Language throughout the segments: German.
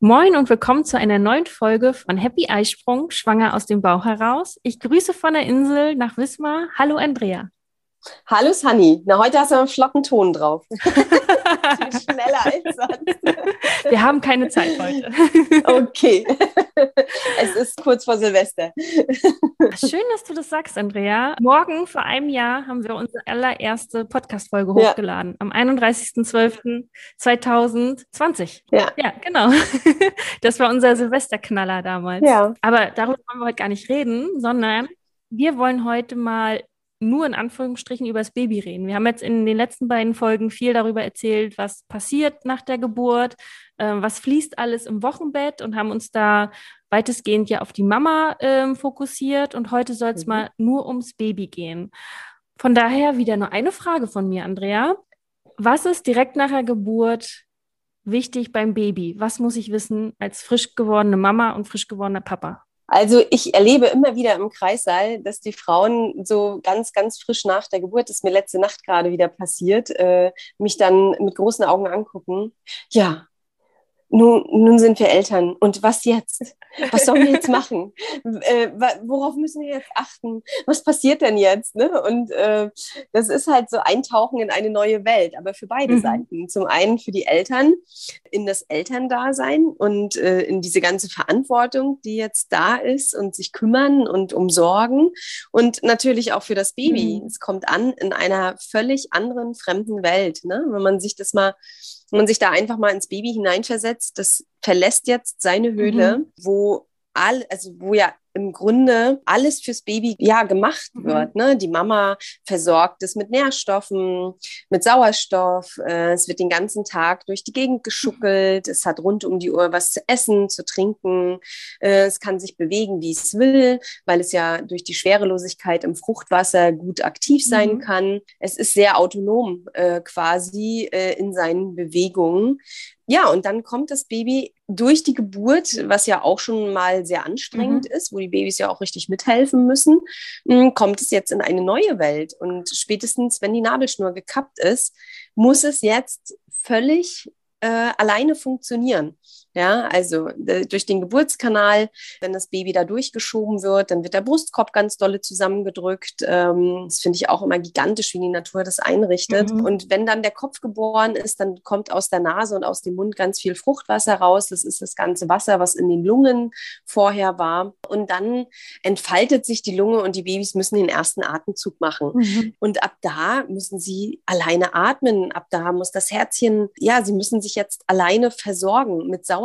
Moin und willkommen zu einer neuen Folge von Happy Eisprung, schwanger aus dem Bauch heraus. Ich grüße von der Insel nach Wismar. Hallo Andrea. Hallo Sunny, na heute hast du einen Flockenton drauf. Viel schneller als sonst. Wir haben keine Zeit heute. Okay, es ist kurz vor Silvester. Schön, dass du das sagst, Andrea. Morgen vor einem Jahr haben wir unsere allererste Podcast-Folge Ja. hochgeladen. Am 31.12.2020. Ja. Ja, genau. Das war unser Silvesterknaller damals. Ja. Aber darüber wollen wir heute gar nicht reden, sondern wir wollen heute mal nur in Anführungsstrichen über das Baby reden. Wir haben jetzt in den letzten beiden Folgen viel darüber erzählt, was passiert nach der Geburt, äh, was fließt alles im Wochenbett und haben uns da weitestgehend ja auf die Mama ähm, fokussiert. Und heute soll es Mhm. mal nur ums Baby gehen. Von daher wieder nur eine Frage von mir, Andrea. Was ist direkt nach der Geburt wichtig beim Baby? Was muss ich wissen als frisch gewordene Mama und frisch gewordener Papa? Also ich erlebe immer wieder im Kreissaal, dass die Frauen so ganz, ganz frisch nach der Geburt, das ist mir letzte Nacht gerade wieder passiert, äh, mich dann mit großen Augen angucken. Ja, nun, nun sind wir Eltern. Und was jetzt? Was sollen wir jetzt machen? äh, worauf müssen wir jetzt achten? Was passiert denn jetzt? Ne? Und äh, das ist halt so Eintauchen in eine neue Welt, aber für beide Mhm. Seiten. Zum einen für die Eltern, in das Elterndasein und äh, in diese ganze Verantwortung, die jetzt da ist und sich kümmern und umsorgen. Und natürlich auch für das Baby. Mhm. Es kommt an in einer völlig anderen, fremden Welt. Ne? Wenn man sich das mal, wenn man sich da einfach mal ins Baby hineinversetzt, das verlässt jetzt seine Höhle, wo all, also wo ja im Grunde alles fürs Baby ja gemacht Mhm. wird. Ne? Die Mama versorgt es mit Nährstoffen, mit Sauerstoff. Äh, es wird den ganzen Tag durch die Gegend geschuckelt. Es hat rund um die Uhr was zu essen, zu trinken. Äh, es kann sich bewegen, wie es will, weil es ja durch die Schwerelosigkeit im Fruchtwasser gut aktiv sein Mhm. kann. Es ist sehr autonom äh, quasi äh, in seinen Bewegungen. Ja, und dann kommt das Baby durch die Geburt, was ja auch schon mal sehr anstrengend ist, wo die Babys ja auch richtig mithelfen müssen, mh, kommt es jetzt in eine neue Welt. Und spätestens, wenn die Nabelschnur gekappt ist, muss es jetzt völlig äh, alleine funktionieren. Ja, also durch den Geburtskanal, wenn das Baby da durchgeschoben wird, dann wird der Brustkorb ganz dolle zusammengedrückt. Ähm, das finde ich auch immer gigantisch, wie die Natur das einrichtet. Mhm. Und wenn dann der Kopf geboren ist, dann kommt aus der Nase und aus dem Mund ganz viel Fruchtwasser raus. Das ist das ganze Wasser, was in den Lungen vorher war. Und dann entfaltet sich die Lunge und die Babys müssen den ersten Atemzug machen. Mhm. Und ab da müssen sie alleine atmen. Ab da muss das Herzchen, ja, sie müssen sich jetzt alleine versorgen mit Sauerstoff,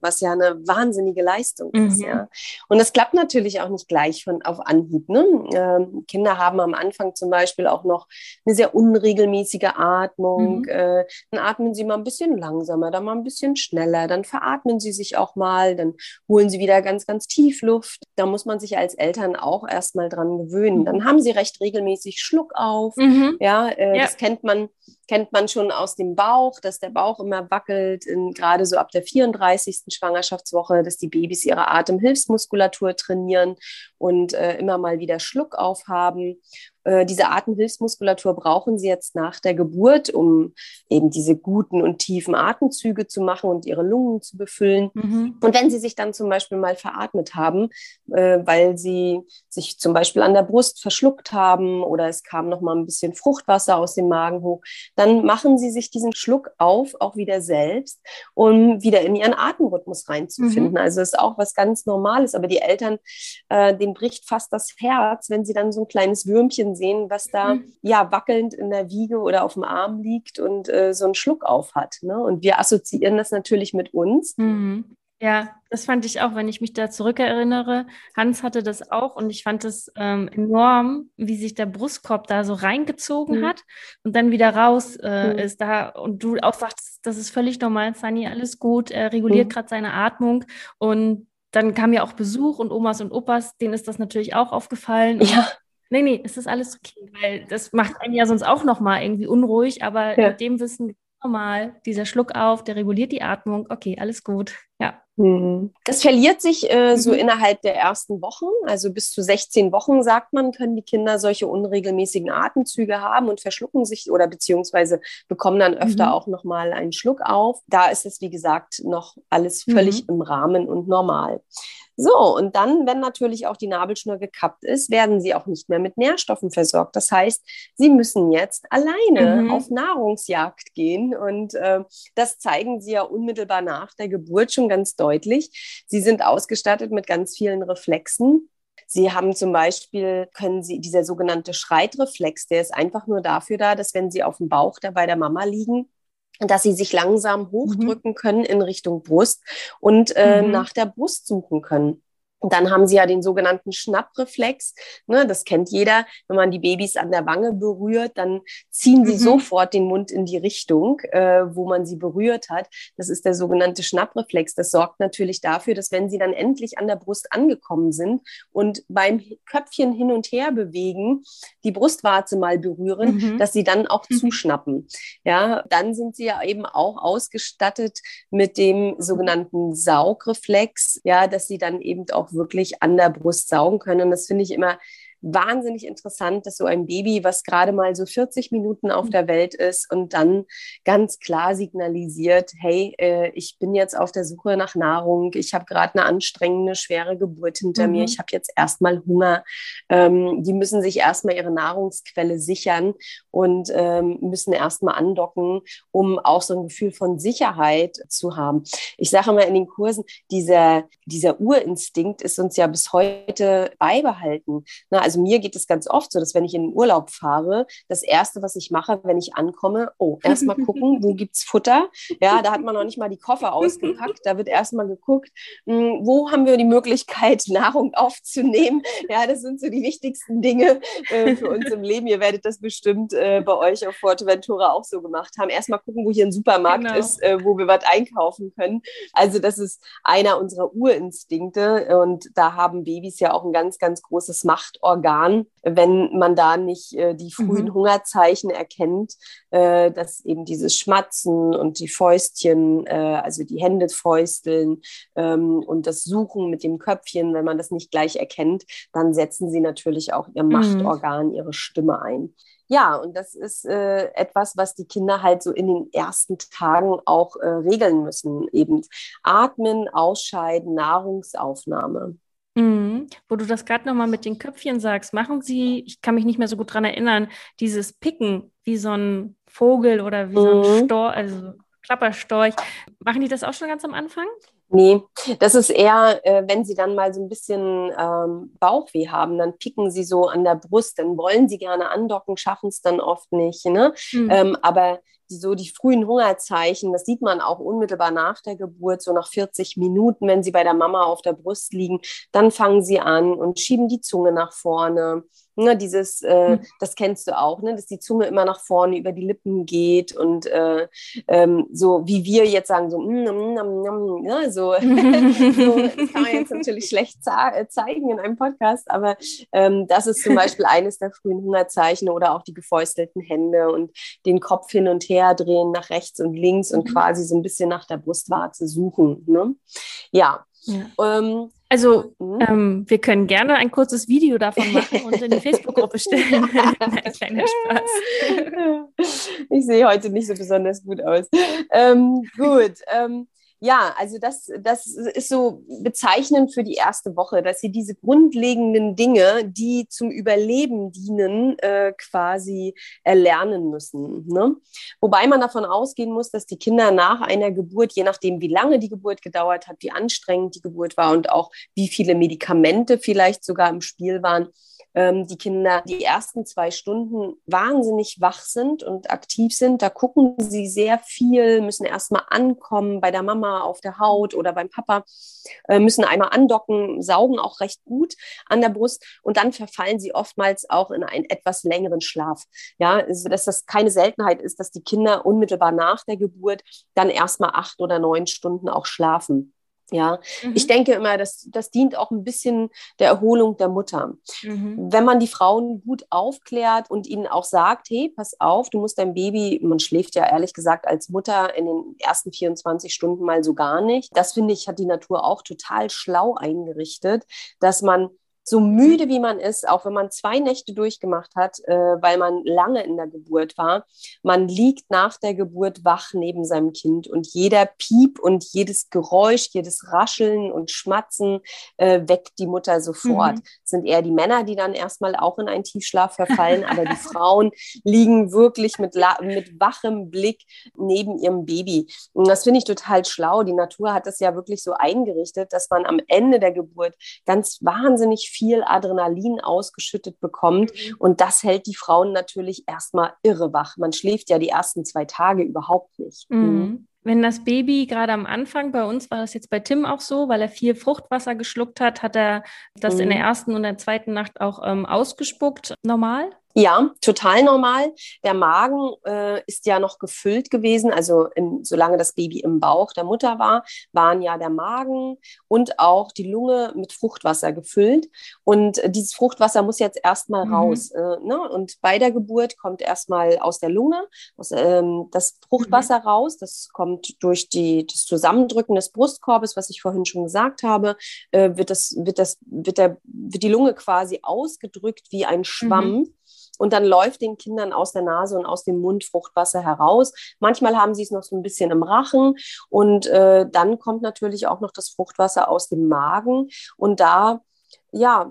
was ja eine wahnsinnige Leistung ist. Mhm. Ja. Und das klappt natürlich auch nicht gleich von auf Anhieb. Ne? Ähm, Kinder haben am Anfang zum Beispiel auch noch eine sehr unregelmäßige Atmung. Mhm. Äh, dann atmen sie mal ein bisschen langsamer, dann mal ein bisschen schneller, dann veratmen sie sich auch mal, dann holen sie wieder ganz, ganz tief Luft. Da muss man sich als Eltern auch erstmal dran gewöhnen. Mhm. Dann haben sie recht regelmäßig Schluck auf. Mhm. Ja, äh, Ja. das kennt man, kennt man schon aus dem Bauch, dass der Bauch immer wackelt, in, gerade so ab der 34. Schwangerschaftswoche, dass die Babys ihre Atemhilfsmuskulatur trainieren und äh, immer mal wieder Schluck aufhaben. Äh, diese Atemhilfsmuskulatur brauchen sie jetzt nach der Geburt, um eben diese guten und tiefen Atemzüge zu machen und ihre Lungen zu befüllen. Mhm. Und wenn Sie sich dann zum Beispiel mal veratmet haben, äh, weil Sie sich zum Beispiel an der Brust verschluckt haben oder es kam noch mal ein bisschen Fruchtwasser aus dem Magen hoch, dann machen Sie sich diesen Schluck auf, auch wieder selbst, um wieder in Ihren Atemrhythmus reinzufinden. Also ist auch was ganz Normales. Aber die Eltern, äh, denen bricht fast das Herz, wenn sie dann so ein kleines Würmchen sehen, was da Mhm. ja wackelnd in der Wiege oder auf dem Arm liegt und äh, so einen Schluck auf hat. Ne? Und wir assoziieren das natürlich mit uns. Mhm. Ja, das fand ich auch, wenn ich mich da zurückerinnere. Hans hatte das auch und ich fand es ähm, enorm, wie sich der Brustkorb da so reingezogen Mhm. hat und dann wieder raus äh, Mhm. ist da und du auch sagst, das ist völlig normal, Sunny, alles gut, er reguliert Mhm. gerade seine Atmung und dann kam ja auch Besuch und Omas und Opas, denen ist das natürlich auch aufgefallen. Ja, Nee, nee, es ist alles okay, weil das macht einen ja sonst auch nochmal irgendwie unruhig, aber Ja. mit dem Wissen, normal, dieser Schluck auf, der reguliert die Atmung, okay, alles gut. Ja. Mhm. Das verliert sich äh, so Mhm. innerhalb der ersten Wochen. Also bis zu 16 Wochen, sagt man, können die Kinder solche unregelmäßigen Atemzüge haben und verschlucken sich oder beziehungsweise bekommen dann öfter Mhm. auch nochmal einen Schluck auf. Da ist es, wie gesagt, noch alles völlig Mhm. im Rahmen und normal. So, und dann, wenn natürlich auch die Nabelschnur gekappt ist, werden sie auch nicht mehr mit Nährstoffen versorgt. Das heißt, sie müssen jetzt alleine Mhm. auf Nahrungsjagd gehen. Und äh, das zeigen sie ja unmittelbar nach der Geburt schon ganz deutlich. Sie sind ausgestattet mit ganz vielen Reflexen. Sie haben zum Beispiel, können Sie, dieser sogenannte Schreitreflex, der ist einfach nur dafür da, dass wenn Sie auf dem Bauch da bei der Mama liegen, dass sie sich langsam hochdrücken können in Richtung Brust und äh, Mhm. nach der Brust suchen können. Dann haben sie ja den sogenannten Schnappreflex. Ne, das kennt jeder. Wenn man die Babys an der Wange berührt, dann ziehen sie Mhm. sofort den Mund in die Richtung, äh, wo man sie berührt hat. Das ist der sogenannte Schnappreflex. Das sorgt natürlich dafür, dass wenn sie dann endlich an der Brust angekommen sind und beim Köpfchen hin und her bewegen, die Brustwarze mal berühren, Mhm. dass sie dann auch Mhm. zuschnappen. Ja, dann sind sie ja eben auch ausgestattet mit dem sogenannten Saugreflex, ja, dass sie dann eben auch wirklich an der Brust saugen können. Und das finde ich immer wahnsinnig interessant, dass so ein Baby, was gerade mal so 40 Minuten auf der Welt ist und dann ganz klar signalisiert, hey, äh, ich bin jetzt auf der Suche nach Nahrung, ich habe gerade eine anstrengende, schwere Geburt hinter Mhm. mir, ich habe jetzt erstmal Hunger. Ähm, die müssen sich erstmal ihre Nahrungsquelle sichern und ähm, müssen erstmal andocken, um auch so ein Gefühl von Sicherheit zu haben. Ich sage immer in den Kursen, dieser, dieser Urinstinkt ist uns ja bis heute beibehalten. Na, also mir geht es ganz oft so, dass wenn ich in den Urlaub fahre, das Erste, was ich mache, wenn ich ankomme, oh, erstmal gucken, wo gibt's Futter? Ja, da hat man noch nicht mal die Koffer ausgepackt. Da wird erstmal geguckt, mh, wo haben wir die Möglichkeit, Nahrung aufzunehmen. Ja, das sind so die wichtigsten Dinge äh, für uns im Leben. Ihr werdet das bestimmt äh, bei euch auf Forteventura auch so gemacht haben. Erstmal gucken, wo hier ein Supermarkt Genau. ist, äh, wo wir was einkaufen können. Also das ist einer unserer Urinstinkte und da haben Babys ja auch ein ganz, ganz großes Machtorgan, wenn man da nicht äh, die frühen Mhm. Hungerzeichen erkennt, äh, dass eben dieses Schmatzen und die Fäustchen, äh, also die Hände fäusteln ähm, und das Suchen mit dem Köpfchen, wenn man das nicht gleich erkennt, dann setzen sie natürlich auch ihr Mhm. Machtorgan, ihre Stimme ein. Ja, und das ist äh, etwas, was die Kinder halt so in den ersten Tagen auch äh, regeln müssen. Eben atmen, ausscheiden, Nahrungsaufnahme. Mhm. Wo du das gerade nochmal mit den Köpfchen sagst, machen Sie, ich kann mich nicht mehr so gut dran erinnern, dieses Picken wie so ein Vogel oder wie so ein Mhm. Storch, also Klapperstorch. Machen die das auch schon ganz am Anfang? Nee, das ist eher, äh, wenn sie dann mal so ein bisschen ähm, Bauchweh haben, dann picken sie so an der Brust, dann wollen sie gerne andocken, schaffen es dann oft nicht. Ne? Mhm. Ähm, aber die, so die frühen Hungerzeichen, das sieht man auch unmittelbar nach der Geburt, so nach 40 Minuten, wenn sie bei der Mama auf der Brust liegen, dann fangen sie an und schieben die Zunge nach vorne. Ne, dieses, äh, Mhm. das kennst du auch, ne, dass die Zunge immer nach vorne über die Lippen geht und äh, ähm, so wie wir jetzt sagen, so, mm, mm, mm, ne, so, so, das kann man jetzt natürlich schlecht äh, zeigen in einem Podcast, aber ähm, das ist zum Beispiel eines der frühen Hungerzeichen oder auch die gefäustelten Hände und den Kopf hin und her drehen nach rechts und links und Mhm. quasi so ein bisschen nach der Brustwarze suchen. Ne? Ja. Ja. Ähm, Also, mhm. ähm, wir können gerne ein kurzes Video davon machen und in die Facebook-Gruppe stellen. Nein, kleiner Spaß. Ich sehe heute nicht so besonders gut aus. Ähm, gut. Ähm, ja, also das, das ist so bezeichnend für die erste Woche, dass sie diese grundlegenden Dinge, die zum Überleben dienen, äh, quasi erlernen müssen. Ne? Wobei man davon ausgehen muss, dass die Kinder nach einer Geburt, je nachdem, wie lange die Geburt gedauert hat, wie anstrengend die Geburt war und auch wie viele Medikamente vielleicht sogar im Spiel waren, ähm, die Kinder die ersten zwei Stunden wahnsinnig wach sind und aktiv sind. Da gucken sie sehr viel, müssen erstmal ankommen bei der Mama auf der Haut oder beim Papa, äh, müssen einmal andocken, saugen auch recht gut an der Brust und dann verfallen sie oftmals auch in einen etwas längeren Schlaf. Ja, also, dass das keine Seltenheit ist, dass die Kinder unmittelbar nach der Geburt dann erstmal acht oder neun Stunden auch schlafen. Ja, mhm. ich denke immer, das, das dient auch ein bisschen der Erholung der Mutter. Mhm. Wenn man die Frauen gut aufklärt und ihnen auch sagt, hey, pass auf, du musst dein Baby, man schläft ja ehrlich gesagt als Mutter in den ersten 24 Stunden mal so gar nicht. Das finde ich, hat die Natur auch total schlau eingerichtet, dass man so müde wie man ist, auch wenn man zwei Nächte durchgemacht hat, äh, weil man lange in der Geburt war, man liegt nach der Geburt wach neben seinem Kind und jeder Piep und jedes Geräusch, jedes Rascheln und Schmatzen äh, weckt die Mutter sofort. Mhm. Sind eher die Männer, die dann erstmal auch in einen Tiefschlaf verfallen, aber die Frauen liegen wirklich mit, mit wachem Blick neben ihrem Baby. Und das finde ich total schlau. Die Natur hat das ja wirklich so eingerichtet, dass man am Ende der Geburt ganz wahnsinnig viel Adrenalin ausgeschüttet bekommt. Mhm. Und das hält die Frauen natürlich erstmal irre wach. Man schläft ja die ersten zwei Tage überhaupt nicht. Mhm. mhm. Wenn das Baby gerade am Anfang, bei uns war das jetzt bei Tim auch so, weil er viel Fruchtwasser geschluckt hat, hat er das mhm. in der ersten und der zweiten Nacht auch ähm, ausgespuckt, normal? Ja, total normal. Der Magen äh, ist ja noch gefüllt gewesen. Also im, solange das Baby im Bauch der Mutter war, waren ja der Magen und auch die Lunge mit Fruchtwasser gefüllt. Und äh, dieses Fruchtwasser muss jetzt erstmal mhm. raus. Äh, ne? Und bei der Geburt kommt erstmal aus der Lunge aus, ähm, das Fruchtwasser mhm. raus. Das kommt durch die, das Zusammendrücken des Brustkorbes, was ich vorhin schon gesagt habe, äh, wird, das, wird, das, wird, der, wird die Lunge quasi ausgedrückt wie ein Schwamm. Mhm und dann läuft den Kindern aus der Nase und aus dem Mund Fruchtwasser heraus. Manchmal haben sie es noch so ein bisschen im Rachen. Und äh, dann kommt natürlich auch noch das Fruchtwasser aus dem Magen. Und da ja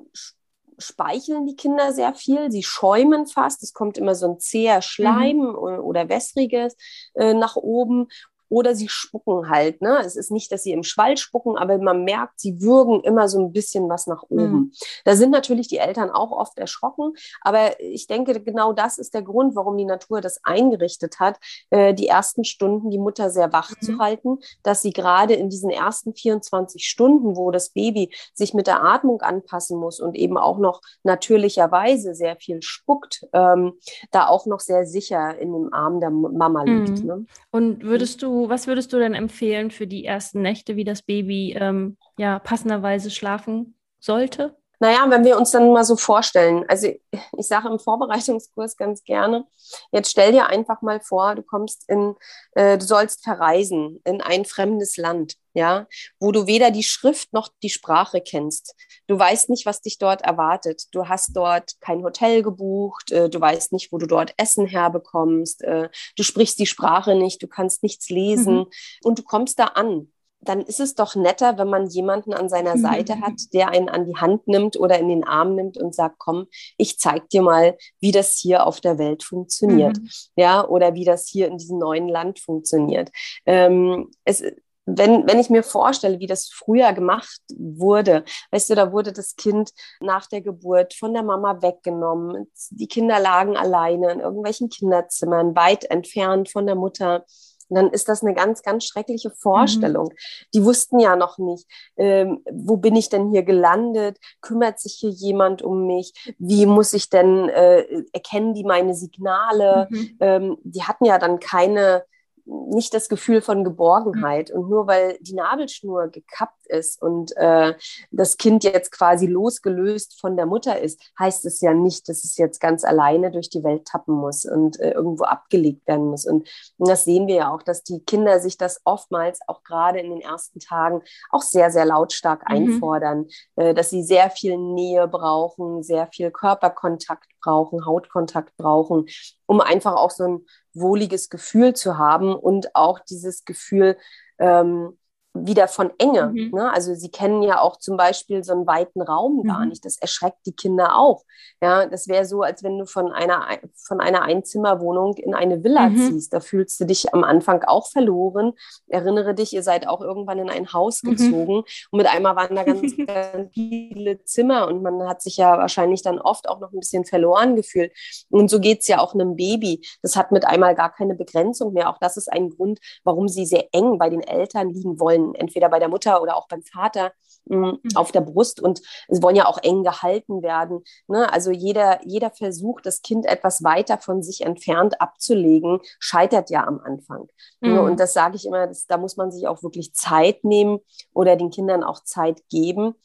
speicheln die Kinder sehr viel, sie schäumen fast, es kommt immer so ein zäher Schleim mhm. oder wässriges äh, nach oben oder sie spucken halt. Ne? Es ist nicht, dass sie im Schwall spucken, aber man merkt, sie würgen immer so ein bisschen was nach oben. Mhm. Da sind natürlich die Eltern auch oft erschrocken, aber ich denke, genau das ist der Grund, warum die Natur das eingerichtet hat, äh, die ersten Stunden die Mutter sehr wach mhm. zu halten, dass sie gerade in diesen ersten 24 Stunden, wo das Baby sich mit der Atmung anpassen muss und eben auch noch natürlicherweise sehr viel spuckt, ähm, da auch noch sehr sicher in dem Arm der Mama liegt. Mhm. Ne? Und würdest du was würdest du denn empfehlen für die ersten Nächte, wie das Baby ähm, ja passenderweise schlafen sollte? Naja, wenn wir uns dann mal so vorstellen, also ich sage im Vorbereitungskurs ganz gerne, jetzt stell dir einfach mal vor, du kommst in, äh, du sollst verreisen in ein fremdes Land, ja, wo du weder die Schrift noch die Sprache kennst. Du weißt nicht, was dich dort erwartet. Du hast dort kein Hotel gebucht, äh, du weißt nicht, wo du dort Essen herbekommst, äh, du sprichst die Sprache nicht, du kannst nichts lesen mhm. und du kommst da an dann ist es doch netter, wenn man jemanden an seiner mhm. Seite hat, der einen an die Hand nimmt oder in den Arm nimmt und sagt, komm, ich zeig dir mal, wie das hier auf der Welt funktioniert. Mhm. Ja, oder wie das hier in diesem neuen Land funktioniert. Ähm, es, wenn, wenn ich mir vorstelle, wie das früher gemacht wurde, weißt du, da wurde das Kind nach der Geburt von der Mama weggenommen. Die Kinder lagen alleine in irgendwelchen Kinderzimmern, weit entfernt von der Mutter. Dann ist das eine ganz, ganz schreckliche Vorstellung. Mhm. Die wussten ja noch nicht, ähm, wo bin ich denn hier gelandet? Kümmert sich hier jemand um mich? Wie muss ich denn, äh, erkennen die meine Signale? Mhm. Ähm, die hatten ja dann keine nicht das Gefühl von Geborgenheit. Und nur weil die Nabelschnur gekappt ist und äh, das Kind jetzt quasi losgelöst von der Mutter ist, heißt es ja nicht, dass es jetzt ganz alleine durch die Welt tappen muss und äh, irgendwo abgelegt werden muss. Und, und das sehen wir ja auch, dass die Kinder sich das oftmals auch gerade in den ersten Tagen auch sehr, sehr lautstark mhm. einfordern, äh, dass sie sehr viel Nähe brauchen, sehr viel Körperkontakt brauchen, Hautkontakt brauchen, um einfach auch so ein wohliges Gefühl zu haben und auch dieses Gefühl, ähm, wieder von Enge. Mhm. Ne? Also sie kennen ja auch zum Beispiel so einen weiten Raum gar Mhm. nicht. Das erschreckt die Kinder auch. Ja, das wäre so, als wenn du von einer, von einer Einzimmerwohnung in eine Villa Mhm. ziehst. Da fühlst du dich am Anfang auch verloren. Erinnere dich, ihr seid auch irgendwann in ein Haus Mhm. gezogen und mit einmal waren da ganz, ganz viele Zimmer und man hat sich ja wahrscheinlich dann oft auch noch ein bisschen verloren gefühlt. Und so geht es ja auch einem Baby. Das hat mit einmal gar keine Begrenzung mehr. Auch das ist ein Grund, warum sie sehr eng bei den Eltern liegen wollen, entweder bei der Mutter oder auch beim Vater mh, auf der Brust. Und sie wollen ja auch eng gehalten werden. Ne? Also jeder, jeder Versuch, das Kind etwas weiter von sich entfernt abzulegen, scheitert ja am Anfang. Ne? Mhm. Und das sage ich immer, das, da muss man sich auch wirklich Zeit nehmen oder den Kindern auch Zeit geben.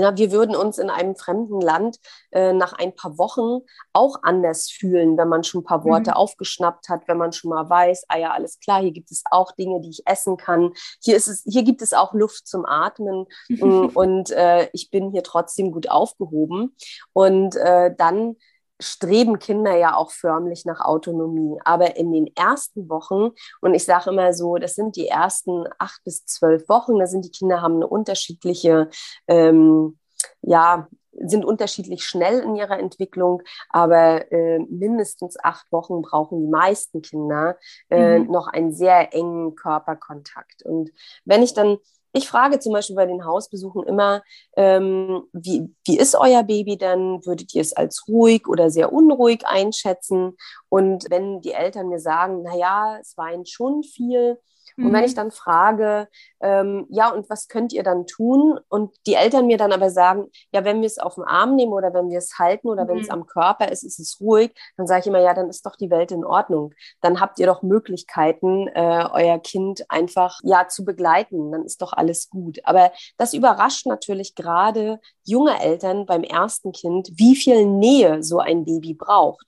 Ja, wir würden uns in einem fremden Land äh, nach ein paar Wochen auch anders fühlen, wenn man schon ein paar Worte Mhm. aufgeschnappt hat, wenn man schon mal weiß, ah ja, alles klar, hier gibt es auch Dinge, die ich essen kann. Hier, ist es, hier gibt es auch Luft zum Atmen mm, und äh, ich bin hier trotzdem gut aufgehoben. Und äh, dann streben Kinder ja auch förmlich nach Autonomie. Aber in den ersten Wochen, und ich sage immer so, das sind die ersten acht bis zwölf Wochen, da sind die Kinder haben eine unterschiedliche, ähm, ja, sind unterschiedlich schnell in ihrer Entwicklung, aber äh, mindestens acht Wochen brauchen die meisten Kinder äh, Mhm. noch einen sehr engen Körperkontakt. Und wenn ich dann ich frage zum Beispiel bei den Hausbesuchen immer, ähm, wie, wie ist euer Baby denn? Würdet ihr es als ruhig oder sehr unruhig einschätzen? Und wenn die Eltern mir sagen, naja, es weint schon viel, und wenn Mhm. ich dann frage, ähm, ja, und was könnt ihr dann tun? Und die Eltern mir dann aber sagen, ja, wenn wir es auf den Arm nehmen oder wenn wir es halten oder wenn es Mhm. am Körper ist, ist es ruhig, dann sage ich immer, ja, dann ist doch die Welt in Ordnung. Dann habt ihr doch Möglichkeiten, äh, euer Kind einfach ja zu begleiten. Dann ist doch alles gut. Aber das überrascht natürlich gerade junge Eltern beim ersten Kind, wie viel Nähe so ein Baby braucht.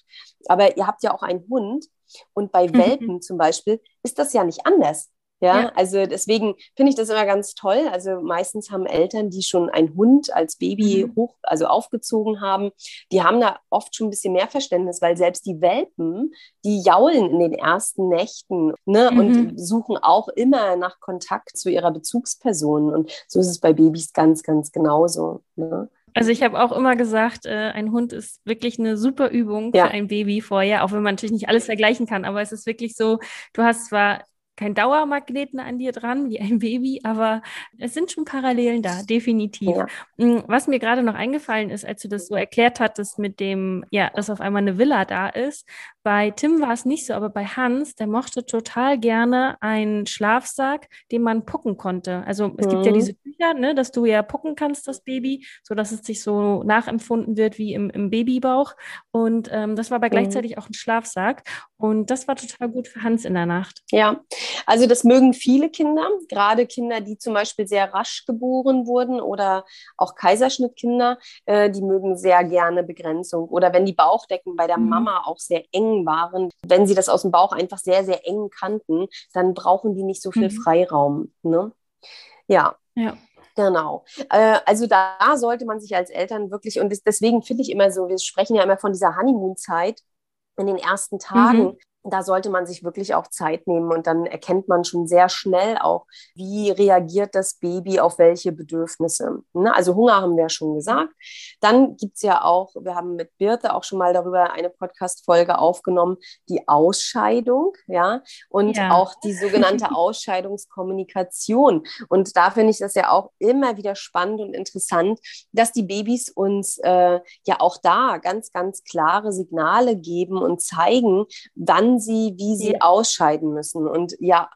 Aber ihr habt ja auch einen Hund. Und bei Mhm. Welpen zum Beispiel ist das ja nicht anders. Ja, Ja. also deswegen finde ich das immer ganz toll. Also meistens haben Eltern, die schon einen Hund als Baby Mhm. hoch, also aufgezogen haben, die haben da oft schon ein bisschen mehr Verständnis, weil selbst die Welpen, die jaulen in den ersten Nächten ne, Mhm. und suchen auch immer nach Kontakt zu ihrer Bezugsperson. Und so ist es bei Babys ganz, ganz genauso. Ne? Also ich habe auch immer gesagt, äh, ein Hund ist wirklich eine super Übung Ja. für ein Baby vorher, auch wenn man natürlich nicht alles vergleichen kann. Aber es ist wirklich so, du hast zwar kein Dauermagneten an dir dran wie ein Baby, aber es sind schon Parallelen da, definitiv. Ja. Mm, Was mir gerade noch eingefallen ist, als du das so erklärt hattest mit dem, ja, dass auf einmal eine Villa da ist. Bei Tim war es nicht so, aber bei Hans, der mochte total gerne einen Schlafsack, den man pucken konnte. Also es gibt ja Mhm. diese Bücher, ne, dass du ja pucken kannst, das Baby, so dass es sich so nachempfunden wird wie im, im Babybauch. Und ähm, das war aber Mhm. gleichzeitig auch ein Schlafsack. Und das war total gut für Hans in der Nacht. Ja, also das mögen viele Kinder, gerade Kinder, die zum Beispiel sehr rasch geboren wurden oder auch Kaiserschnittkinder, äh, die mögen sehr gerne Begrenzung. Oder wenn die Bauchdecken bei der Mhm. Mama auch sehr eng waren, wenn sie das aus dem Bauch einfach sehr, sehr eng kannten, dann brauchen die nicht so viel Mhm. Freiraum. Ne? Ja, Ja. Genau. Äh, also da sollte man sich als Eltern wirklich, und deswegen finde ich immer so, wir sprechen ja immer von dieser Honeymoon-Zeit in den ersten Tagen. Mhm. Da sollte man sich wirklich auch Zeit nehmen und dann erkennt man schon sehr schnell auch, wie reagiert das Baby auf welche Bedürfnisse. Ne? Also Hunger haben wir ja schon gesagt. Dann gibt es ja auch, wir haben mit Birte auch schon mal darüber eine Podcast-Folge aufgenommen, die Ausscheidung, ja, und Ja. auch die sogenannte Ausscheidungskommunikation. Und da finde ich das ja auch immer wieder spannend und interessant, dass die Babys uns äh, ja auch da ganz, ganz klare Signale geben und zeigen, wann sie, wie sie Ja. ausscheiden müssen. Und ja,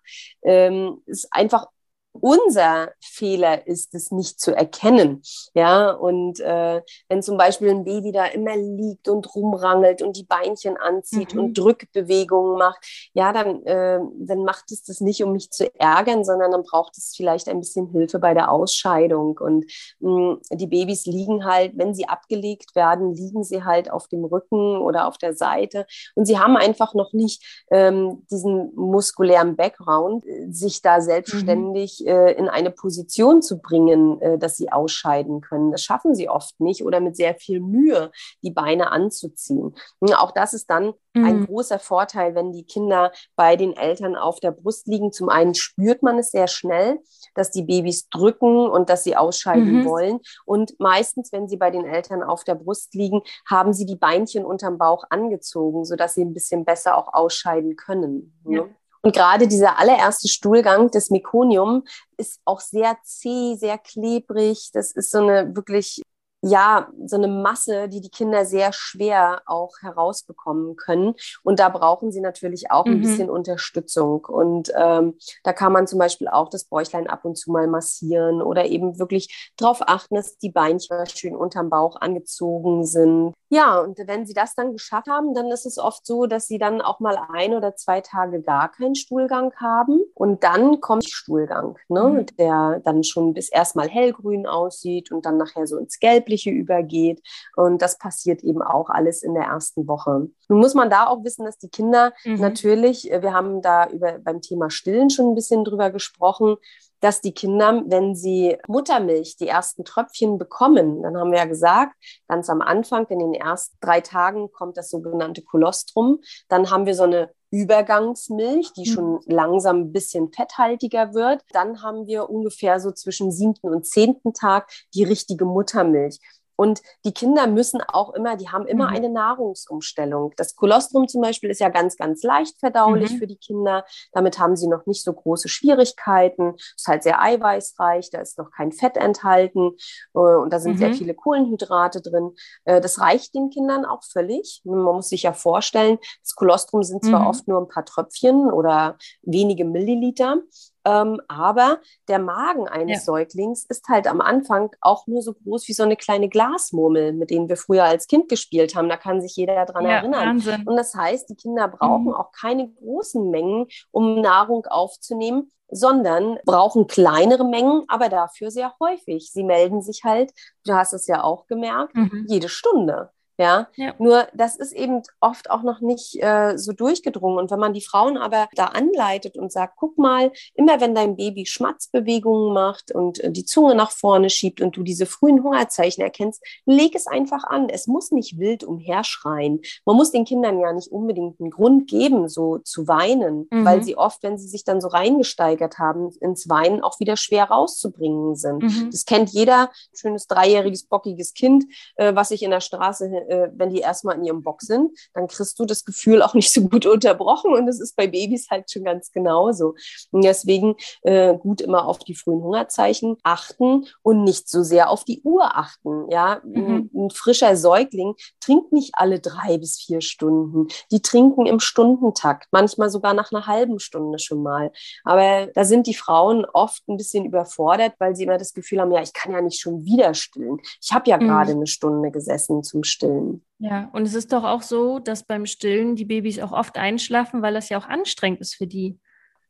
ähm, ist einfach unser Fehler ist es nicht zu erkennen. Ja, und äh, wenn zum Beispiel ein Baby da immer liegt und rumrangelt und die Beinchen anzieht Mhm. und Drückbewegungen macht, ja, dann, äh, dann macht es das nicht, um mich zu ärgern, sondern dann braucht es vielleicht ein bisschen Hilfe bei der Ausscheidung. Und mh, die Babys liegen halt, wenn sie abgelegt werden, liegen sie halt auf dem Rücken oder auf der Seite. Und sie haben einfach noch nicht ähm, diesen muskulären Background, äh, sich da selbstständig wirklich äh, in eine Position zu bringen, äh, dass sie ausscheiden können. Das schaffen sie oft nicht oder mit sehr viel Mühe, die Beine anzuziehen. Und auch das ist dann mhm. ein großer Vorteil, wenn die Kinder bei den Eltern auf der Brust liegen. Zum einen spürt man es sehr schnell, dass die Babys drücken und dass sie ausscheiden mhm. wollen. Und meistens, wenn sie bei den Eltern auf der Brust liegen, haben sie die Beinchen unterm Bauch angezogen, sodass sie ein bisschen besser auch ausscheiden können. Ne? Und gerade dieser allererste Stuhlgang, das Mekonium, ist auch sehr zäh, sehr klebrig. Das ist so eine wirklich ja, so eine Masse, die die Kinder sehr schwer auch herausbekommen können. Und da brauchen sie natürlich auch ein mhm. bisschen Unterstützung. Und ähm, da kann man zum Beispiel auch das Bäuchlein ab und zu mal massieren oder eben wirklich darauf achten, dass die Beinchen schön unterm Bauch angezogen sind. Ja, und wenn sie das dann geschafft haben, dann ist es oft so, dass sie dann auch mal ein oder zwei Tage gar keinen Stuhlgang haben. Und dann kommt Stuhlgang, ne, mhm. der dann schon bis erstmal hellgrün aussieht und dann nachher so ins Gelbliche übergeht. Und das passiert eben auch alles in der ersten Woche. Nun muss man da auch wissen, dass die Kinder mhm. natürlich, äh, wir haben da über, beim Thema Stillen schon ein bisschen drüber gesprochen, dass die Kinder, wenn sie Muttermilch, die ersten Tröpfchen bekommen, dann haben wir ja gesagt, ganz am Anfang, in den ersten drei Tagen kommt das sogenannte Kolostrum. Dann haben wir so eine Übergangsmilch, die mhm. schon langsam ein bisschen fetthaltiger wird. Dann haben wir ungefähr so zwischen siebten und zehnten Tag die richtige Muttermilch. Und die Kinder müssen auch immer, die haben immer mhm. eine Nahrungsumstellung. Das Kolostrum zum Beispiel ist ja ganz, ganz leicht verdaulich mhm. für die Kinder. Damit haben sie noch nicht so große Schwierigkeiten. Ist halt sehr eiweißreich, da ist noch kein Fett enthalten äh, und da sind mhm. sehr viele Kohlenhydrate drin. Äh, das reicht den Kindern auch völlig. Man muss sich ja vorstellen, das Kolostrum sind zwar mhm. oft nur ein paar Tröpfchen oder wenige Milliliter, ähm, aber der Magen eines ja. Säuglings ist halt am Anfang auch nur so groß wie so eine kleine Glasmurmel, mit denen wir früher als Kind gespielt haben. Da kann sich jeder daran ja, erinnern. Wahnsinn. Und das heißt, die Kinder brauchen mhm. auch keine großen Mengen, um Nahrung aufzunehmen, sondern brauchen kleinere Mengen, aber dafür sehr häufig. Sie melden sich halt, du hast es ja auch gemerkt, mhm. jede Stunde. Ja? ja? Nur das ist eben oft auch noch nicht äh, so durchgedrungen. Und wenn man die Frauen aber da anleitet und sagt, guck mal, immer wenn dein Baby Schmatzbewegungen macht und äh, die Zunge nach vorne schiebt und du diese frühen Hungerzeichen erkennst, leg es einfach an. Es muss nicht wild umherschreien. Man muss den Kindern ja nicht unbedingt einen Grund geben, so zu weinen, mhm. weil sie oft, wenn sie sich dann so reingesteigert haben, ins Weinen auch wieder schwer rauszubringen sind. Mhm. Das kennt jeder schönes dreijähriges, bockiges Kind, äh, was sich in der Straße äh, wenn die erstmal in ihrem Bock sind, dann kriegst du das Gefühl auch nicht so gut unterbrochen. Und das ist bei Babys halt schon ganz genauso. Und deswegen äh, gut immer auf die frühen Hungerzeichen achten und nicht so sehr auf die Uhr achten. Ja, mhm. ein, ein frischer Säugling trinkt nicht alle drei bis vier Stunden. Die trinken im Stundentakt, manchmal sogar nach einer halben Stunde schon mal. Aber da sind die Frauen oft ein bisschen überfordert, weil sie immer das Gefühl haben, ja, ich kann ja nicht schon wieder stillen. Ich habe ja mhm. gerade eine Stunde gesessen zum Stillen stillen. Ja, und es ist doch auch so, dass beim Stillen die Babys auch oft einschlafen, weil das ja auch anstrengend ist für die.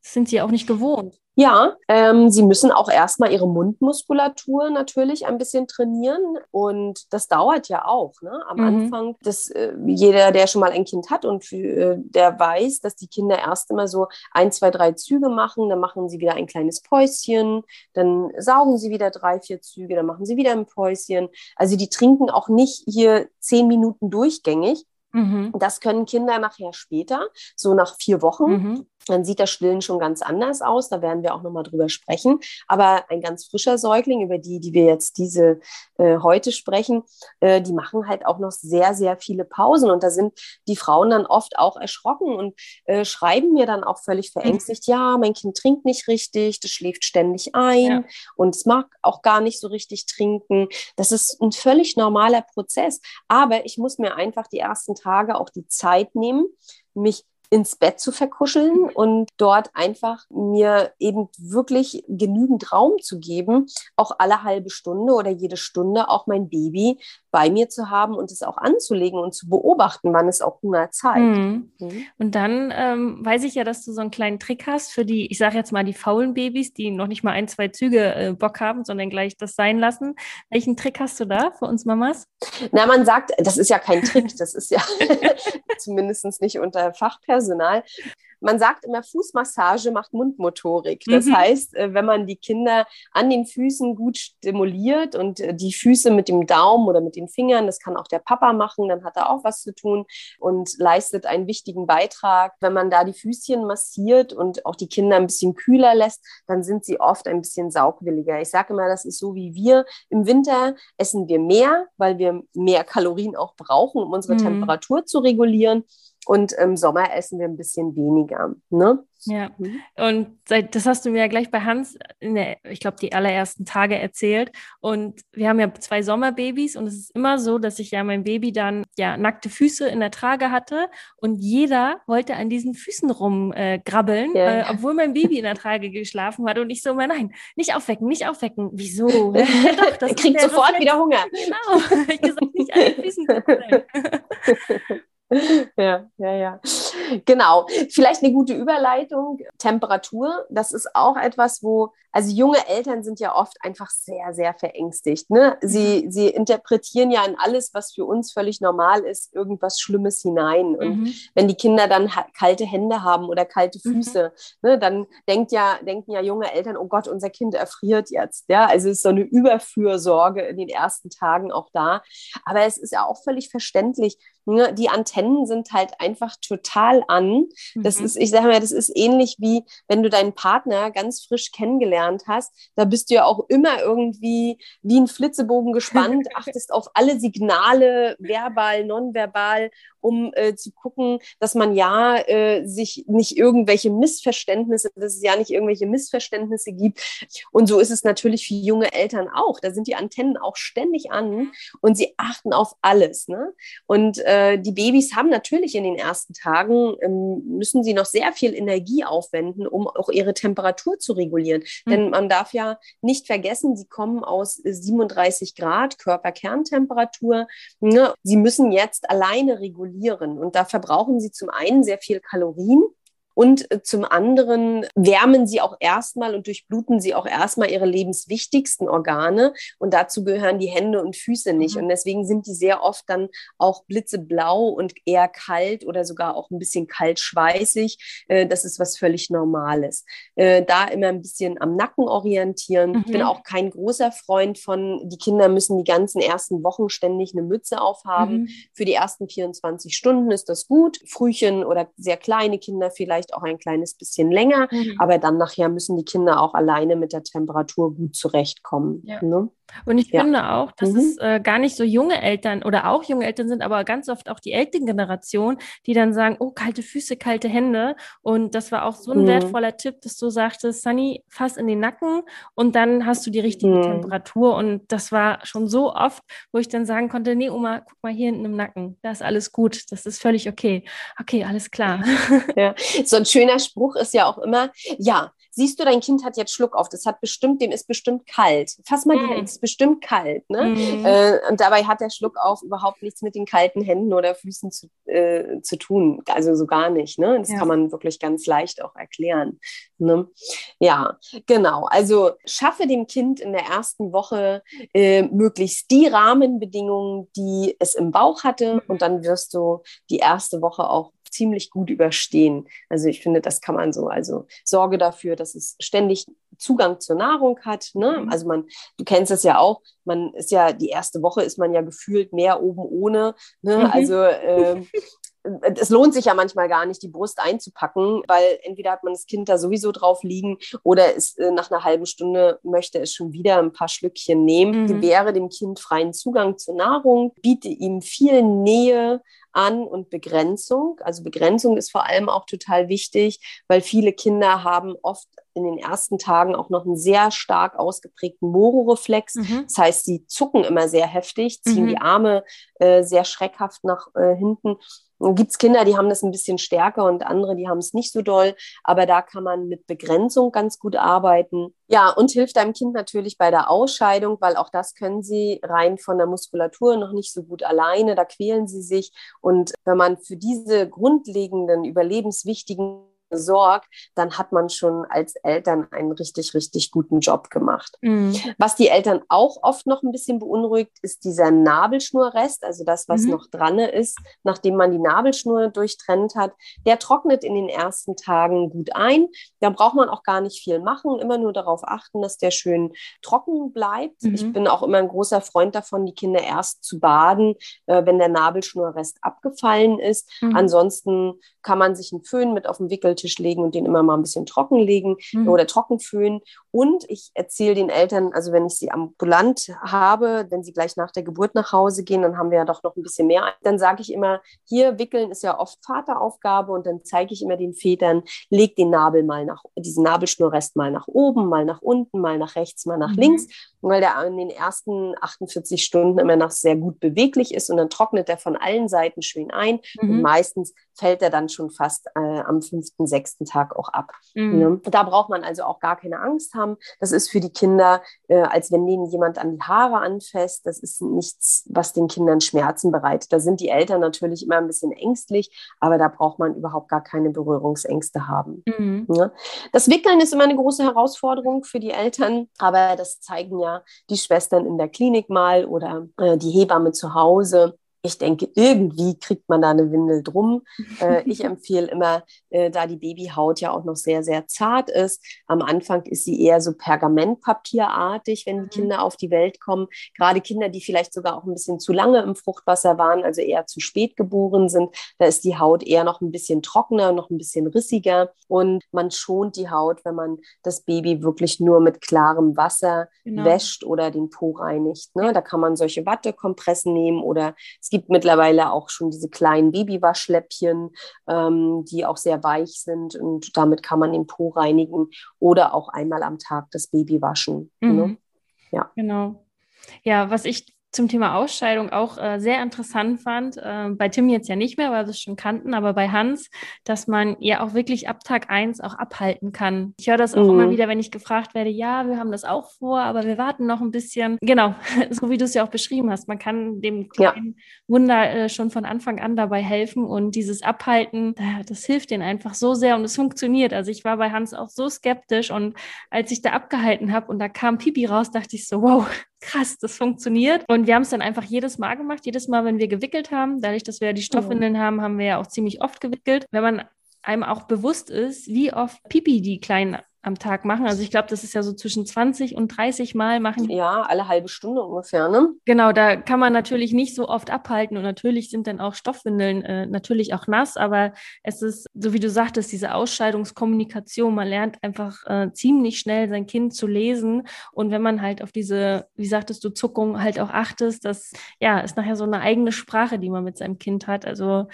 Das sind sie auch nicht gewohnt. Ja, ähm, sie müssen auch erstmal ihre Mundmuskulatur natürlich ein bisschen trainieren und das dauert ja auch. Ne? Am mhm. Anfang, dass äh, jeder, der schon mal ein Kind hat und äh, der weiß, dass die Kinder erst immer so ein, zwei, drei Züge machen, dann machen sie wieder ein kleines Päuschen, dann saugen sie wieder drei, vier Züge, dann machen sie wieder ein Päuschen. Also die trinken auch nicht hier zehn Minuten durchgängig, Mhm. Das können Kinder nachher später, so nach vier Wochen. Mhm dann sieht das Stillen schon ganz anders aus. Da werden wir auch nochmal drüber sprechen. Aber ein ganz frischer Säugling, über die, die wir jetzt diese äh, heute sprechen, äh, die machen halt auch noch sehr, sehr viele Pausen. Und da sind die Frauen dann oft auch erschrocken und äh, schreiben mir dann auch völlig verängstigt, mhm. ja, mein Kind trinkt nicht richtig, das schläft ständig ein ja. und es mag auch gar nicht so richtig trinken. Das ist ein völlig normaler Prozess. Aber ich muss mir einfach die ersten Tage auch die Zeit nehmen, mich ins Bett zu verkuscheln und dort einfach mir eben wirklich genügend Raum zu geben, auch alle halbe Stunde oder jede Stunde auch mein Baby bei mir zu haben und es auch anzulegen und zu beobachten, wann es auch Hunger zeigt. Mhm. Mhm. Und dann ähm, weiß ich ja, dass du so einen kleinen Trick hast für die, ich sage jetzt mal die faulen Babys, die noch nicht mal ein, zwei Züge äh, Bock haben, sondern gleich das sein lassen. Welchen Trick hast du da für uns Mamas? Na, man sagt, das ist ja kein Trick, das ist ja zumindest nicht unter Fachpersonal. man sagt immer, Fußmassage macht Mundmotorik. Das mhm. heißt, äh, wenn man die Kinder an den Füßen gut stimuliert und äh, die Füße mit dem Daumen oder mit den Fingern, das kann auch der Papa machen, dann hat er auch was zu tun und leistet einen wichtigen Beitrag. Wenn man da die Füßchen massiert und auch die Kinder ein bisschen kühler lässt, dann sind sie oft ein bisschen saugwilliger. Ich sage immer, das ist so wie wir. Im Winter essen wir mehr, weil wir mehr Kalorien auch brauchen, um unsere mhm. Temperatur zu regulieren. Und im Sommer essen wir ein bisschen weniger. Ne? Ja, mhm. und seit, das hast du mir ja gleich bei Hans, der, ich glaube, die allerersten Tage erzählt. Und wir haben ja zwei Sommerbabys und es ist immer so, dass ich ja mein Baby dann ja nackte Füße in der Trage hatte und jeder wollte an diesen Füßen rumgrabbeln, äh, ja. äh, obwohl mein Baby in der Trage geschlafen hat. Und ich so, nein, nicht aufwecken, nicht aufwecken. Wieso? Ja, doch, das kriegt sofort wieder Hunger. Genau, ich gesagt, nicht an den Füßen Ja, ja, ja. Genau. Vielleicht eine gute Überleitung. Temperatur, das ist auch etwas, wo, also junge Eltern sind ja oft einfach sehr, sehr verängstigt. Ne? Sie, mhm. sie interpretieren ja in alles, was für uns völlig normal ist, irgendwas Schlimmes hinein. Und mhm. wenn die Kinder dann kalte Hände haben oder kalte mhm. Füße, mhm. ne, dann denkt ja, denken ja junge Eltern, oh Gott, unser Kind erfriert jetzt. Ja, also ist so eine Überfürsorge in den ersten Tagen auch da. Aber es ist ja auch völlig verständlich. Ne? Die Antennen sind halt einfach total an. Das mhm. ist, ich sage mal, das ist ähnlich wie wenn du deinen Partner ganz frisch kennengelernt hast. Da bist du ja auch immer irgendwie wie ein Flitzebogen gespannt, achtest auf alle Signale, verbal, nonverbal um äh, zu gucken, dass man ja äh, sich nicht irgendwelche Missverständnisse, dass es ja nicht irgendwelche Missverständnisse gibt. Und so ist es natürlich für junge Eltern auch. Da sind die Antennen auch ständig an und sie achten auf alles. Ne? Und äh, die Babys haben natürlich in den ersten Tagen, ähm, müssen sie noch sehr viel Energie aufwenden, um auch ihre Temperatur zu regulieren. Mhm. Denn man darf ja nicht vergessen, sie kommen aus 37 Grad Körperkerntemperatur. Ne? Sie müssen jetzt alleine regulieren regulieren. Und da verbrauchen sie zum einen sehr viel Kalorien und äh, zum anderen wärmen sie auch erstmal und durchbluten sie auch erstmal ihre lebenswichtigsten Organe. Und dazu gehören die Hände und Füße nicht. Mhm. Und deswegen sind die sehr oft dann auch blitzeblau und eher kalt oder sogar auch ein bisschen kaltschweißig. Äh, das ist was völlig Normales. Äh, da immer ein bisschen am Nacken orientieren. Mhm. Ich bin mhm. auch kein großer Freund von, die Kinder müssen die ganzen ersten Wochen ständig eine Mütze aufhaben. Mhm. Für die ersten 24 Stunden ist das gut. Frühchen oder sehr kleine Kinder vielleicht vielleicht auch ein kleines bisschen länger, mhm. aber dann nachher müssen die Kinder auch alleine mit der Temperatur gut zurechtkommen. Ja. Ne? Und ich ja. finde auch, dass mhm. es äh, gar nicht so junge Eltern oder auch junge Eltern sind, aber ganz oft auch die Elterngeneration, die dann sagen, oh, kalte Füße, kalte Hände. Und das war auch so ein mhm. wertvoller Tipp, dass du sagtest, Sunny, fass in den Nacken und dann hast du die richtige mhm. Temperatur. Und das war schon so oft, wo ich dann sagen konnte, nee, Oma, guck mal hier hinten im Nacken, da ist alles gut, das ist völlig okay. Okay, alles klar. Ja. So ein schöner Spruch ist ja auch immer, ja, siehst du, dein Kind hat jetzt Schluck auf, das hat bestimmt, dem ist bestimmt kalt. Fass mal die Hände, es ist bestimmt kalt. Ne? Mhm. Äh, und dabei hat der Schluck auf überhaupt nichts mit den kalten Händen oder Füßen zu, äh, zu tun. Also so gar nicht. Ne? Das ja. kann man wirklich ganz leicht auch erklären. Ne? Ja, genau. Also schaffe dem Kind in der ersten Woche äh, möglichst die Rahmenbedingungen, die es im Bauch hatte. Mhm. Und dann wirst du die erste Woche auch ziemlich gut überstehen. Also ich finde, das kann man so. Also sorge dafür, dass es ständig Zugang zur Nahrung hat. Ne? Mhm. Also man, du kennst es ja auch, man ist ja, die erste Woche ist man ja gefühlt mehr oben ohne. Ne? Mhm. Also äh, es lohnt sich ja manchmal gar nicht, die Brust einzupacken, weil entweder hat man das Kind da sowieso drauf liegen oder es, äh, nach einer halben Stunde möchte es schon wieder ein paar Schlückchen nehmen. Mhm. Gewähre dem Kind freien Zugang zur Nahrung, biete ihm viel Nähe an und Begrenzung. Also Begrenzung ist vor allem auch total wichtig, weil viele Kinder haben oft in den ersten Tagen auch noch einen sehr stark ausgeprägten Mororeflex. Mhm. Das heißt, sie zucken immer sehr heftig, ziehen mhm. die Arme äh, sehr schreckhaft nach äh, hinten. Gibt es Kinder, die haben das ein bisschen stärker und andere, die haben es nicht so doll. Aber da kann man mit Begrenzung ganz gut arbeiten. Ja, und hilft deinem Kind natürlich bei der Ausscheidung, weil auch das können sie rein von der Muskulatur noch nicht so gut alleine. Da quälen sie sich. Und wenn man für diese grundlegenden, überlebenswichtigen sorgt, dann hat man schon als Eltern einen richtig, richtig guten Job gemacht. Mhm. Was die Eltern auch oft noch ein bisschen beunruhigt, ist dieser Nabelschnurrest, also das, was mhm. noch dran ist, nachdem man die Nabelschnur durchtrennt hat. Der trocknet in den ersten Tagen gut ein. Da braucht man auch gar nicht viel machen, immer nur darauf achten, dass der schön trocken bleibt. Mhm. Ich bin auch immer ein großer Freund davon, die Kinder erst zu baden, äh, wenn der Nabelschnurrest abgefallen ist. Mhm. Ansonsten kann man sich einen Föhn mit auf den Wickeltisch legen und den immer mal ein bisschen trocken legen mhm. oder trocken föhnen. Und ich erzähle den Eltern, also wenn ich sie ambulant habe, wenn sie gleich nach der Geburt nach Hause gehen, dann haben wir ja doch noch ein bisschen mehr. Dann sage ich immer, hier wickeln ist ja oft Vateraufgabe und dann zeige ich immer den Vätern, leg den Nabel mal nach, diesen Nabelschnurrest mal nach oben, mal nach unten, mal nach rechts, mal nach mhm. links, weil der in den ersten 48 Stunden immer noch sehr gut beweglich ist und dann trocknet er von allen Seiten schön ein mhm. und meistens fällt er dann schon fast äh, am fünften, sechsten Tag auch ab. Mhm. Ja. Da braucht man also auch gar keine Angst haben. Das ist für die Kinder, äh, als wenn denen jemand an die Haare anfasst. Das ist nichts, was den Kindern Schmerzen bereitet. Da sind die Eltern natürlich immer ein bisschen ängstlich, aber da braucht man überhaupt gar keine Berührungsängste haben. Mhm. Ja. Das Wickeln ist immer eine große Herausforderung für die Eltern, aber das zeigen ja die Schwestern in der Klinik mal oder äh, die Hebamme zu Hause ich denke, irgendwie kriegt man da eine Windel drum. Äh, ich empfehle immer, äh, da die Babyhaut ja auch noch sehr, sehr zart ist. Am Anfang ist sie eher so pergamentpapierartig, wenn die mhm. Kinder auf die Welt kommen. Gerade Kinder, die vielleicht sogar auch ein bisschen zu lange im Fruchtwasser waren, also eher zu spät geboren sind, da ist die Haut eher noch ein bisschen trockener, noch ein bisschen rissiger. Und man schont die Haut, wenn man das Baby wirklich nur mit klarem Wasser genau. wäscht oder den Po reinigt. Ne? Da kann man solche Wattekompressen nehmen oder es gibt mittlerweile auch schon diese kleinen Babywaschläppchen, ähm, die auch sehr weich sind und damit kann man den Po reinigen oder auch einmal am Tag das Baby waschen. Ne? Mhm. Ne? Ja. Genau. Ja, was ich zum Thema Ausscheidung auch äh, sehr interessant fand, äh, bei Tim jetzt ja nicht mehr, weil wir es schon kannten, aber bei Hans, dass man ja auch wirklich ab Tag eins auch abhalten kann. Ich höre das auch mhm. immer wieder, wenn ich gefragt werde, ja, wir haben das auch vor, aber wir warten noch ein bisschen. Genau, so wie du es ja auch beschrieben hast, man kann dem kleinen ja. Wunder äh, schon von Anfang an dabei helfen und dieses Abhalten, das hilft denen einfach so sehr und es funktioniert. Also ich war bei Hans auch so skeptisch und als ich da abgehalten habe und da kam Pipi raus, dachte ich so, wow, krass, das funktioniert. Und wir haben es dann einfach jedes Mal gemacht, jedes Mal, wenn wir gewickelt haben. Dadurch, dass wir die Stoffwindeln haben, haben wir ja auch ziemlich oft gewickelt. Wenn man einem auch bewusst ist, wie oft Pipi die Kleinen am Tag machen. Also ich glaube, das ist ja so zwischen 20 und 30 Mal machen. Ja, alle halbe Stunde ungefähr, ne? Genau, da kann man natürlich nicht so oft abhalten und natürlich sind dann auch Stoffwindeln äh, natürlich auch nass, aber es ist, so wie du sagtest, diese Ausscheidungskommunikation, man lernt einfach äh, ziemlich schnell sein Kind zu lesen und wenn man halt auf diese, wie sagtest du, Zuckung halt auch achtest, das ja, ist nachher so eine eigene Sprache, die man mit seinem Kind hat. Also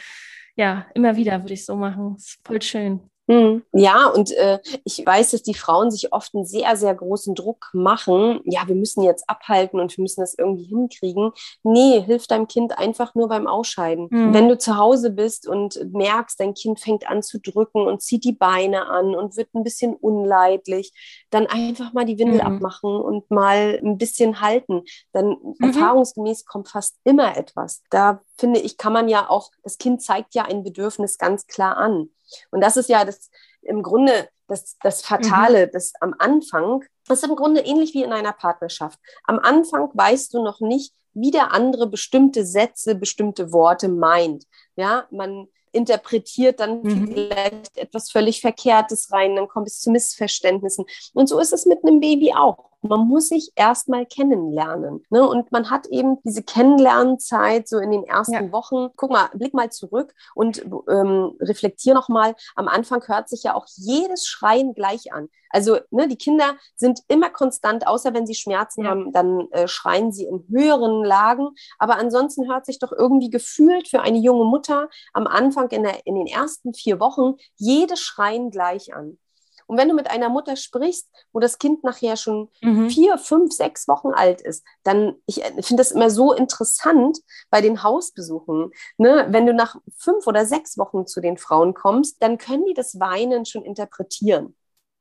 ja, immer wieder würde ich so machen. Ist voll schön. Hm. Ja, und äh, ich weiß, dass die Frauen sich oft einen sehr, sehr großen Druck machen. Ja, wir müssen jetzt abhalten und wir müssen das irgendwie hinkriegen. Nee, hilf deinem Kind einfach nur beim Ausscheiden. Mhm. Wenn du zu Hause bist und merkst, dein Kind fängt an zu drücken und zieht die Beine an und wird ein bisschen unleidlich, dann einfach mal die Windel mhm. abmachen und mal ein bisschen halten. Dann mhm. erfahrungsgemäß kommt fast immer etwas. Da finde ich, kann man ja auch, das Kind zeigt ja ein Bedürfnis ganz klar an. Und das ist ja das im Grunde das, das Fatale, mhm. das am Anfang, das ist im Grunde ähnlich wie in einer Partnerschaft. Am Anfang weißt du noch nicht, wie der andere bestimmte Sätze, bestimmte Worte meint. Ja, man interpretiert dann mhm. vielleicht etwas völlig Verkehrtes rein, dann kommt es zu Missverständnissen. Und so ist es mit einem Baby auch. Man muss sich erstmal kennenlernen. Ne? Und man hat eben diese Kennenlernzeit so in den ersten ja. Wochen. Guck mal, blick mal zurück und ähm, reflektier nochmal. Am Anfang hört sich ja auch jedes Schreien gleich an. Also ne, die Kinder sind immer konstant, außer wenn sie Schmerzen ja. haben, dann äh, schreien sie in höheren Lagen. Aber ansonsten hört sich doch irgendwie gefühlt für eine junge Mutter am Anfang in, der, in den ersten vier Wochen jedes Schreien gleich an. Und wenn du mit einer Mutter sprichst, wo das Kind nachher schon mhm. vier, fünf, sechs Wochen alt ist, dann, ich äh, finde das immer so interessant bei den Hausbesuchen. Ne? Wenn du nach fünf oder sechs Wochen zu den Frauen kommst, dann können die das Weinen schon interpretieren.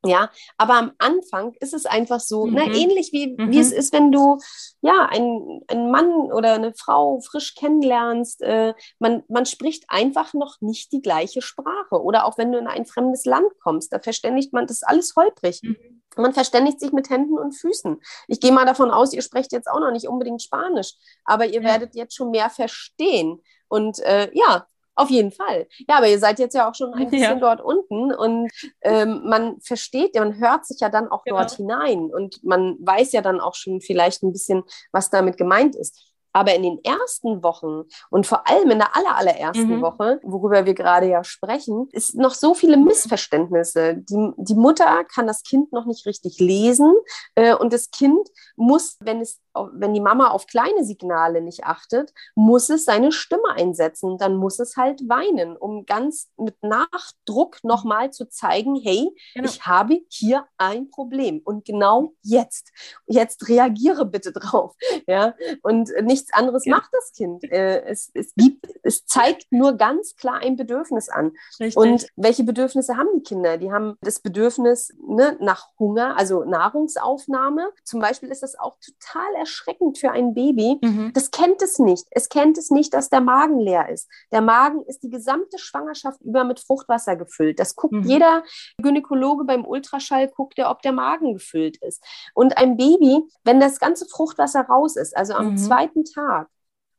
Ja, aber am Anfang ist es einfach so, ne, Mhm. ähnlich wie, Mhm. wie es ist, wenn du ja einen, einen Mann oder eine Frau frisch kennenlernst. Äh, man, man spricht einfach noch nicht die gleiche Sprache. Oder auch wenn du in ein fremdes Land kommst, da verständigt man das ist alles holprig. Mhm. Man verständigt sich mit Händen und Füßen. Ich gehe mal davon aus, ihr sprecht jetzt auch noch nicht unbedingt Spanisch, aber ihr Ja. werdet jetzt schon mehr verstehen. Und äh, ja, auf jeden Fall. Ja, aber ihr seid jetzt ja auch schon ein bisschen Ja. dort unten und ähm, man versteht, ja, man hört sich ja dann auch Genau. dort hinein und man weiß ja dann auch schon vielleicht ein bisschen, was damit gemeint ist. Aber in den ersten Wochen und vor allem in der aller, allerersten Mhm. Woche, worüber wir gerade ja sprechen, ist noch so viele Missverständnisse. Die, die Mutter kann das Kind noch nicht richtig lesen äh, und das Kind muss, wenn es wenn die Mama auf kleine Signale nicht achtet, muss es seine Stimme einsetzen. Dann muss es halt weinen, um ganz mit Nachdruck nochmal zu zeigen, hey, Genau. ich habe hier ein Problem und genau jetzt. Jetzt reagiere bitte drauf. Ja? Und nichts anderes Ja. macht das Kind. Äh, es, es, gibt, es zeigt nur ganz klar ein Bedürfnis an. Richtig. Und welche Bedürfnisse haben die Kinder? Die haben das Bedürfnis ne, nach Hunger, also Nahrungsaufnahme. Zum Beispiel ist das auch total erschreckend für ein Baby. mhm. Das kennt es nicht. Es kennt es nicht, dass der Magen leer ist. Der Magen ist die gesamte Schwangerschaft über mit Fruchtwasser gefüllt. Das guckt Mhm. jeder Gynäkologe beim Ultraschall, guckt er, ob der Magen gefüllt ist. Und ein Baby, wenn das ganze Fruchtwasser raus ist, also am Mhm. zweiten Tag,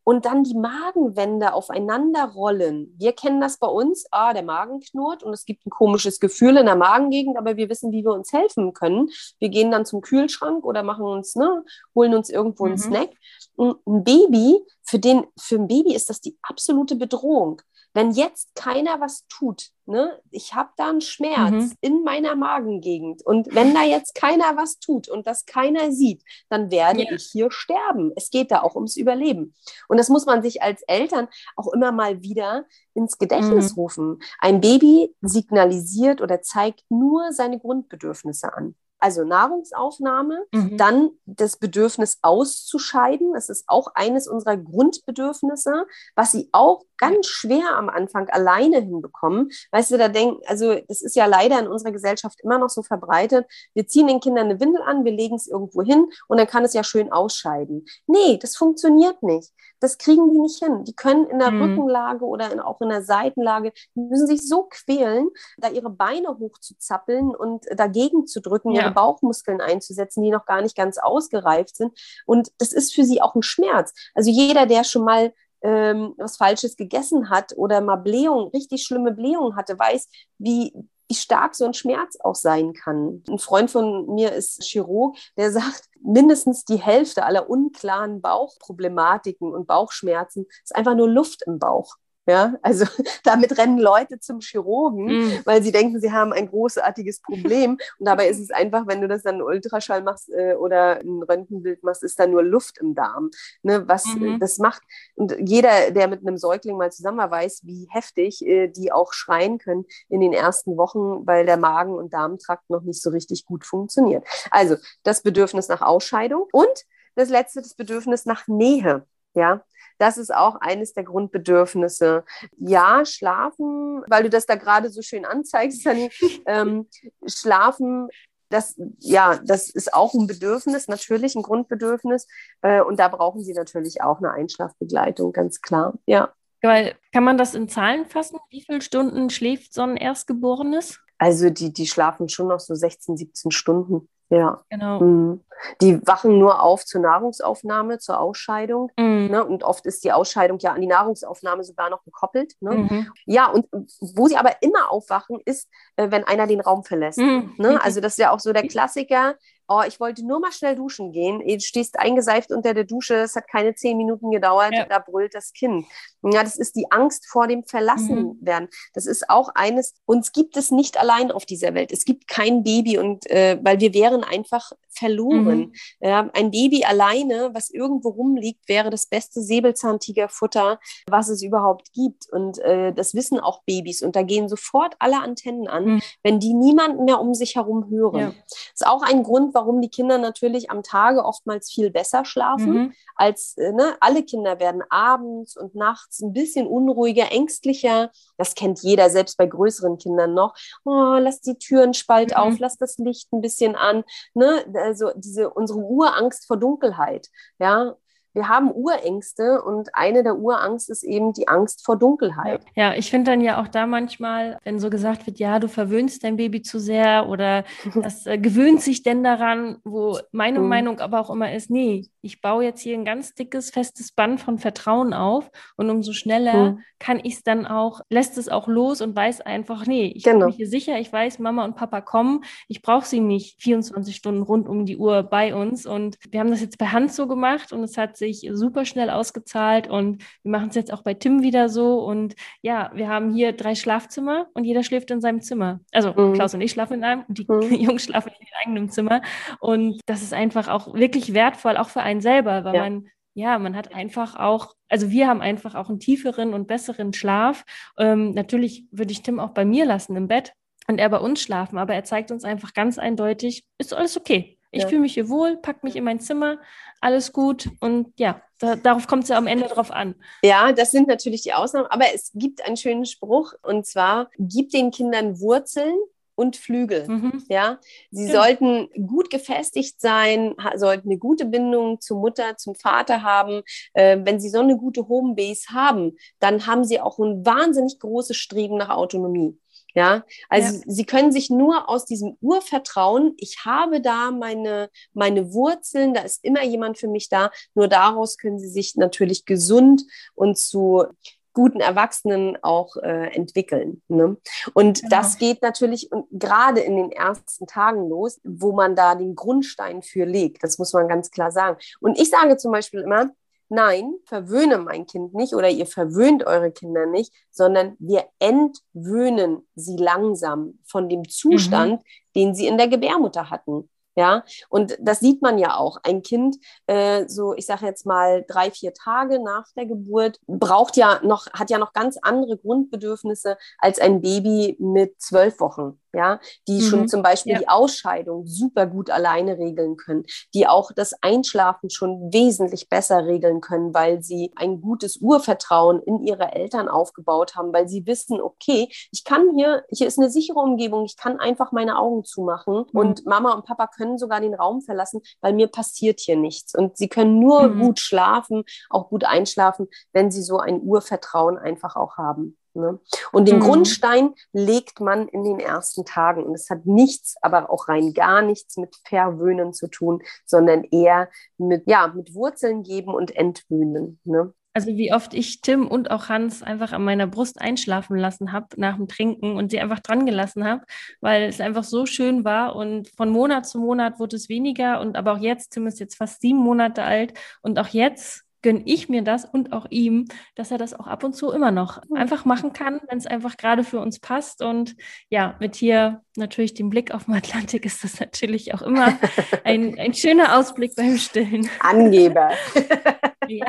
und dann die Magenwände aufeinander rollen. Wir kennen das bei uns, ah, der Magen knurrt und es gibt ein komisches Gefühl in der Magengegend, aber wir wissen, wie wir uns helfen können. Wir gehen dann zum Kühlschrank oder machen uns, ne, holen uns irgendwo einen Mhm. Snack. Und Ein Baby, für, den, für ein Baby ist das die absolute Bedrohung. Wenn jetzt keiner was tut, ne, ich habe da einen Schmerz Mhm. in meiner Magengegend und wenn da jetzt keiner was tut und das keiner sieht, dann werde Ja. ich hier sterben. Es geht da auch ums Überleben. Und das muss man sich als Eltern auch immer mal wieder ins Gedächtnis Mhm. rufen. Ein Baby signalisiert oder zeigt nur seine Grundbedürfnisse an. Also Nahrungsaufnahme, Mhm. dann das Bedürfnis auszuscheiden. Das ist auch eines unserer Grundbedürfnisse, was sie auch ganz schwer am Anfang alleine hinbekommen. Weißt du, da denken, also das ist ja leider in unserer Gesellschaft immer noch so verbreitet. Wir ziehen den Kindern eine Windel an, wir legen es irgendwo hin und dann kann es ja schön ausscheiden. Nee, das funktioniert nicht. Das kriegen die nicht hin. Die können in der Mhm. Rückenlage oder in, auch in der Seitenlage, die müssen sich so quälen, da ihre Beine hochzuzappeln und dagegen zu drücken, Ja. Ihre Bauchmuskeln einzusetzen, die noch gar nicht ganz ausgereift sind. Und das ist für sie auch ein Schmerz. Also jeder, der schon mal ähm, was Falsches gegessen hat oder mal Blähung, richtig schlimme Blähung hatte, weiß, wie, wie stark so ein Schmerz auch sein kann. Ein Freund von mir ist Chirurg, der sagt, mindestens die Hälfte aller unklaren Bauchproblematiken und Bauchschmerzen ist einfach nur Luft im Bauch. Ja, also damit rennen Leute zum Chirurgen, Mhm. weil sie denken, sie haben ein großartiges Problem. Und dabei ist es einfach, wenn du das dann Ultraschall machst äh, oder ein Röntgenbild machst, ist da nur Luft im Darm. Ne, was Mhm. äh, das macht. Und jeder, der mit einem Säugling mal zusammen war, weiß, wie heftig äh, die auch schreien können in den ersten Wochen, weil der Magen- und Darmtrakt noch nicht so richtig gut funktioniert. Also das Bedürfnis nach Ausscheidung und das letzte, das Bedürfnis nach Nähe. Ja, das ist auch eines der Grundbedürfnisse. Ja, schlafen, weil du das da gerade so schön anzeigst, Sunny, ähm, schlafen, das, ja, das ist auch ein Bedürfnis, natürlich ein Grundbedürfnis. Äh, und da brauchen sie natürlich auch eine Einschlafbegleitung, ganz klar. Ja. Weil, kann man das in Zahlen fassen? Wie viele Stunden schläft so ein Erstgeborenes? Also die, die schlafen schon noch so 16, 17 Stunden. Ja. Genau. Mhm. Die wachen nur auf zur Nahrungsaufnahme, zur Ausscheidung. Mhm. Ne? Und oft ist die Ausscheidung ja an die Nahrungsaufnahme sogar noch gekoppelt. Ne? Mhm. Ja, und wo sie aber immer aufwachen, ist, äh, wenn einer den Raum verlässt. Mhm. Ne? Also das ist ja auch so der Klassiker. Oh, ich wollte nur mal schnell duschen gehen. Du stehst eingeseift unter der Dusche, es hat keine zehn Minuten gedauert, Ja. da brüllt das Kind. Ja, das ist die Angst vor dem Verlassen werden. Das ist auch eines, uns gibt es nicht allein auf dieser Welt. Es gibt kein Baby und äh, weil wir wären einfach verloren. Ja, ein Baby alleine, was irgendwo rumliegt, wäre das beste Säbelzahntigerfutter, was es überhaupt gibt. Und äh, das wissen auch Babys. Und da gehen sofort alle Antennen an, Mhm. wenn die niemanden mehr um sich herum hören. Ja. Das ist auch ein Grund, warum die Kinder natürlich am Tage oftmals viel besser schlafen, Mhm. als äh, ne, alle Kinder werden abends und nachts ein bisschen unruhiger, ängstlicher. Das kennt jeder, selbst bei größeren Kindern noch. Oh, lass die Türen spalt Mhm. auf, lass das Licht ein bisschen an. Ne? Also diese unsere Urangst vor Dunkelheit. Ja, wir haben Urängste und eine der Urangst ist eben die Angst vor Dunkelheit. Ja, ich finde dann ja auch da manchmal, wenn so gesagt wird, ja, du verwöhnst dein Baby zu sehr oder das äh, gewöhnt sich denn daran, wo meine Mhm. Meinung aber auch immer ist, nee, ich baue jetzt hier ein ganz dickes, festes Band von Vertrauen auf und umso schneller Mhm. kann ich es dann auch, lässt es auch los und weiß einfach, nee, ich Genau. bin mich hier sicher, ich weiß, Mama und Papa kommen, ich brauche sie nicht 24 Stunden rund um die Uhr bei uns und wir haben das jetzt bei Hand so gemacht und es hat sich super schnell ausgezahlt und wir machen es jetzt auch bei Tim wieder so und ja, wir haben hier drei Schlafzimmer und jeder schläft in seinem Zimmer. Also Mhm. Klaus und ich schlafen in einem und die Mhm. Jungs schlafen in ihrem eigenen Zimmer und das ist einfach auch wirklich wertvoll, auch für einen selber, weil Ja. man ja, man hat einfach auch, also wir haben einfach auch einen tieferen und besseren Schlaf. Ähm, natürlich würde ich Tim auch bei mir lassen im Bett und er bei uns schlafen, aber er zeigt uns einfach ganz eindeutig, ist alles okay. Ich Ja. fühle mich hier wohl, pack mich in mein Zimmer, alles gut und ja, da, darauf kommt es ja am Ende drauf an. Ja, das sind natürlich die Ausnahmen, aber es gibt einen schönen Spruch und zwar, gib den Kindern Wurzeln und Flügel. Mhm. Ja, sie Ja. sollten gut gefestigt sein, sollten eine gute Bindung zur Mutter, zum Vater haben. Äh, wenn sie so eine gute Homebase haben, dann haben sie auch ein wahnsinnig großes Streben nach Autonomie. Ja, also sie können sich nur aus diesem Urvertrauen, ich habe da meine, meine Wurzeln, da ist immer jemand für mich da, nur daraus können sie sich natürlich gesund und zu guten Erwachsenen auch äh, entwickeln. Ne? Und Genau. das geht natürlich gerade in den ersten Tagen los, wo man da den Grundstein für legt. Das muss man ganz klar sagen. Und ich sage zum Beispiel immer, nein, verwöhne mein Kind nicht oder ihr verwöhnt eure Kinder nicht, sondern wir entwöhnen sie langsam von dem Zustand, den sie in der Gebärmutter hatten. Ja, und das sieht man ja auch. Ein Kind, äh, so ich sage jetzt mal drei, vier Tage nach der Geburt, braucht ja noch, hat ja noch ganz andere Grundbedürfnisse als ein Baby mit zwölf Wochen. Ja, die Mhm. schon zum Beispiel Ja. die Ausscheidung super gut alleine regeln können, die auch das Einschlafen schon wesentlich besser regeln können, weil sie ein gutes Urvertrauen in ihre Eltern aufgebaut haben, weil sie wissen, okay, ich kann hier, hier ist eine sichere Umgebung, ich kann einfach meine Augen zumachen Mhm. und Mama und Papa können sogar den Raum verlassen, weil mir passiert hier nichts. Und sie können nur Mhm. gut schlafen, auch gut einschlafen, wenn sie so ein Urvertrauen einfach auch haben. Ne? Und den Mhm. Grundstein legt man in den ersten Tagen. Und es hat nichts, aber auch rein gar nichts mit Verwöhnen zu tun, sondern eher mit, ja, mit Wurzeln geben und entwöhnen. Ne? Also wie oft ich Tim und auch Hans einfach an meiner Brust einschlafen lassen habe nach dem Trinken und sie einfach dran gelassen habe, weil es einfach so schön war und von Monat zu Monat wurde es weniger und aber auch jetzt, Tim ist jetzt fast sieben Monate alt und auch jetzt gönne ich mir das und auch ihm, dass er das auch ab und zu immer noch einfach machen kann, wenn es einfach gerade für uns passt und ja, mit hier natürlich dem Blick auf den Atlantik ist das natürlich auch immer ein, ein schöner Ausblick beim Stillen. Angeber. Ja.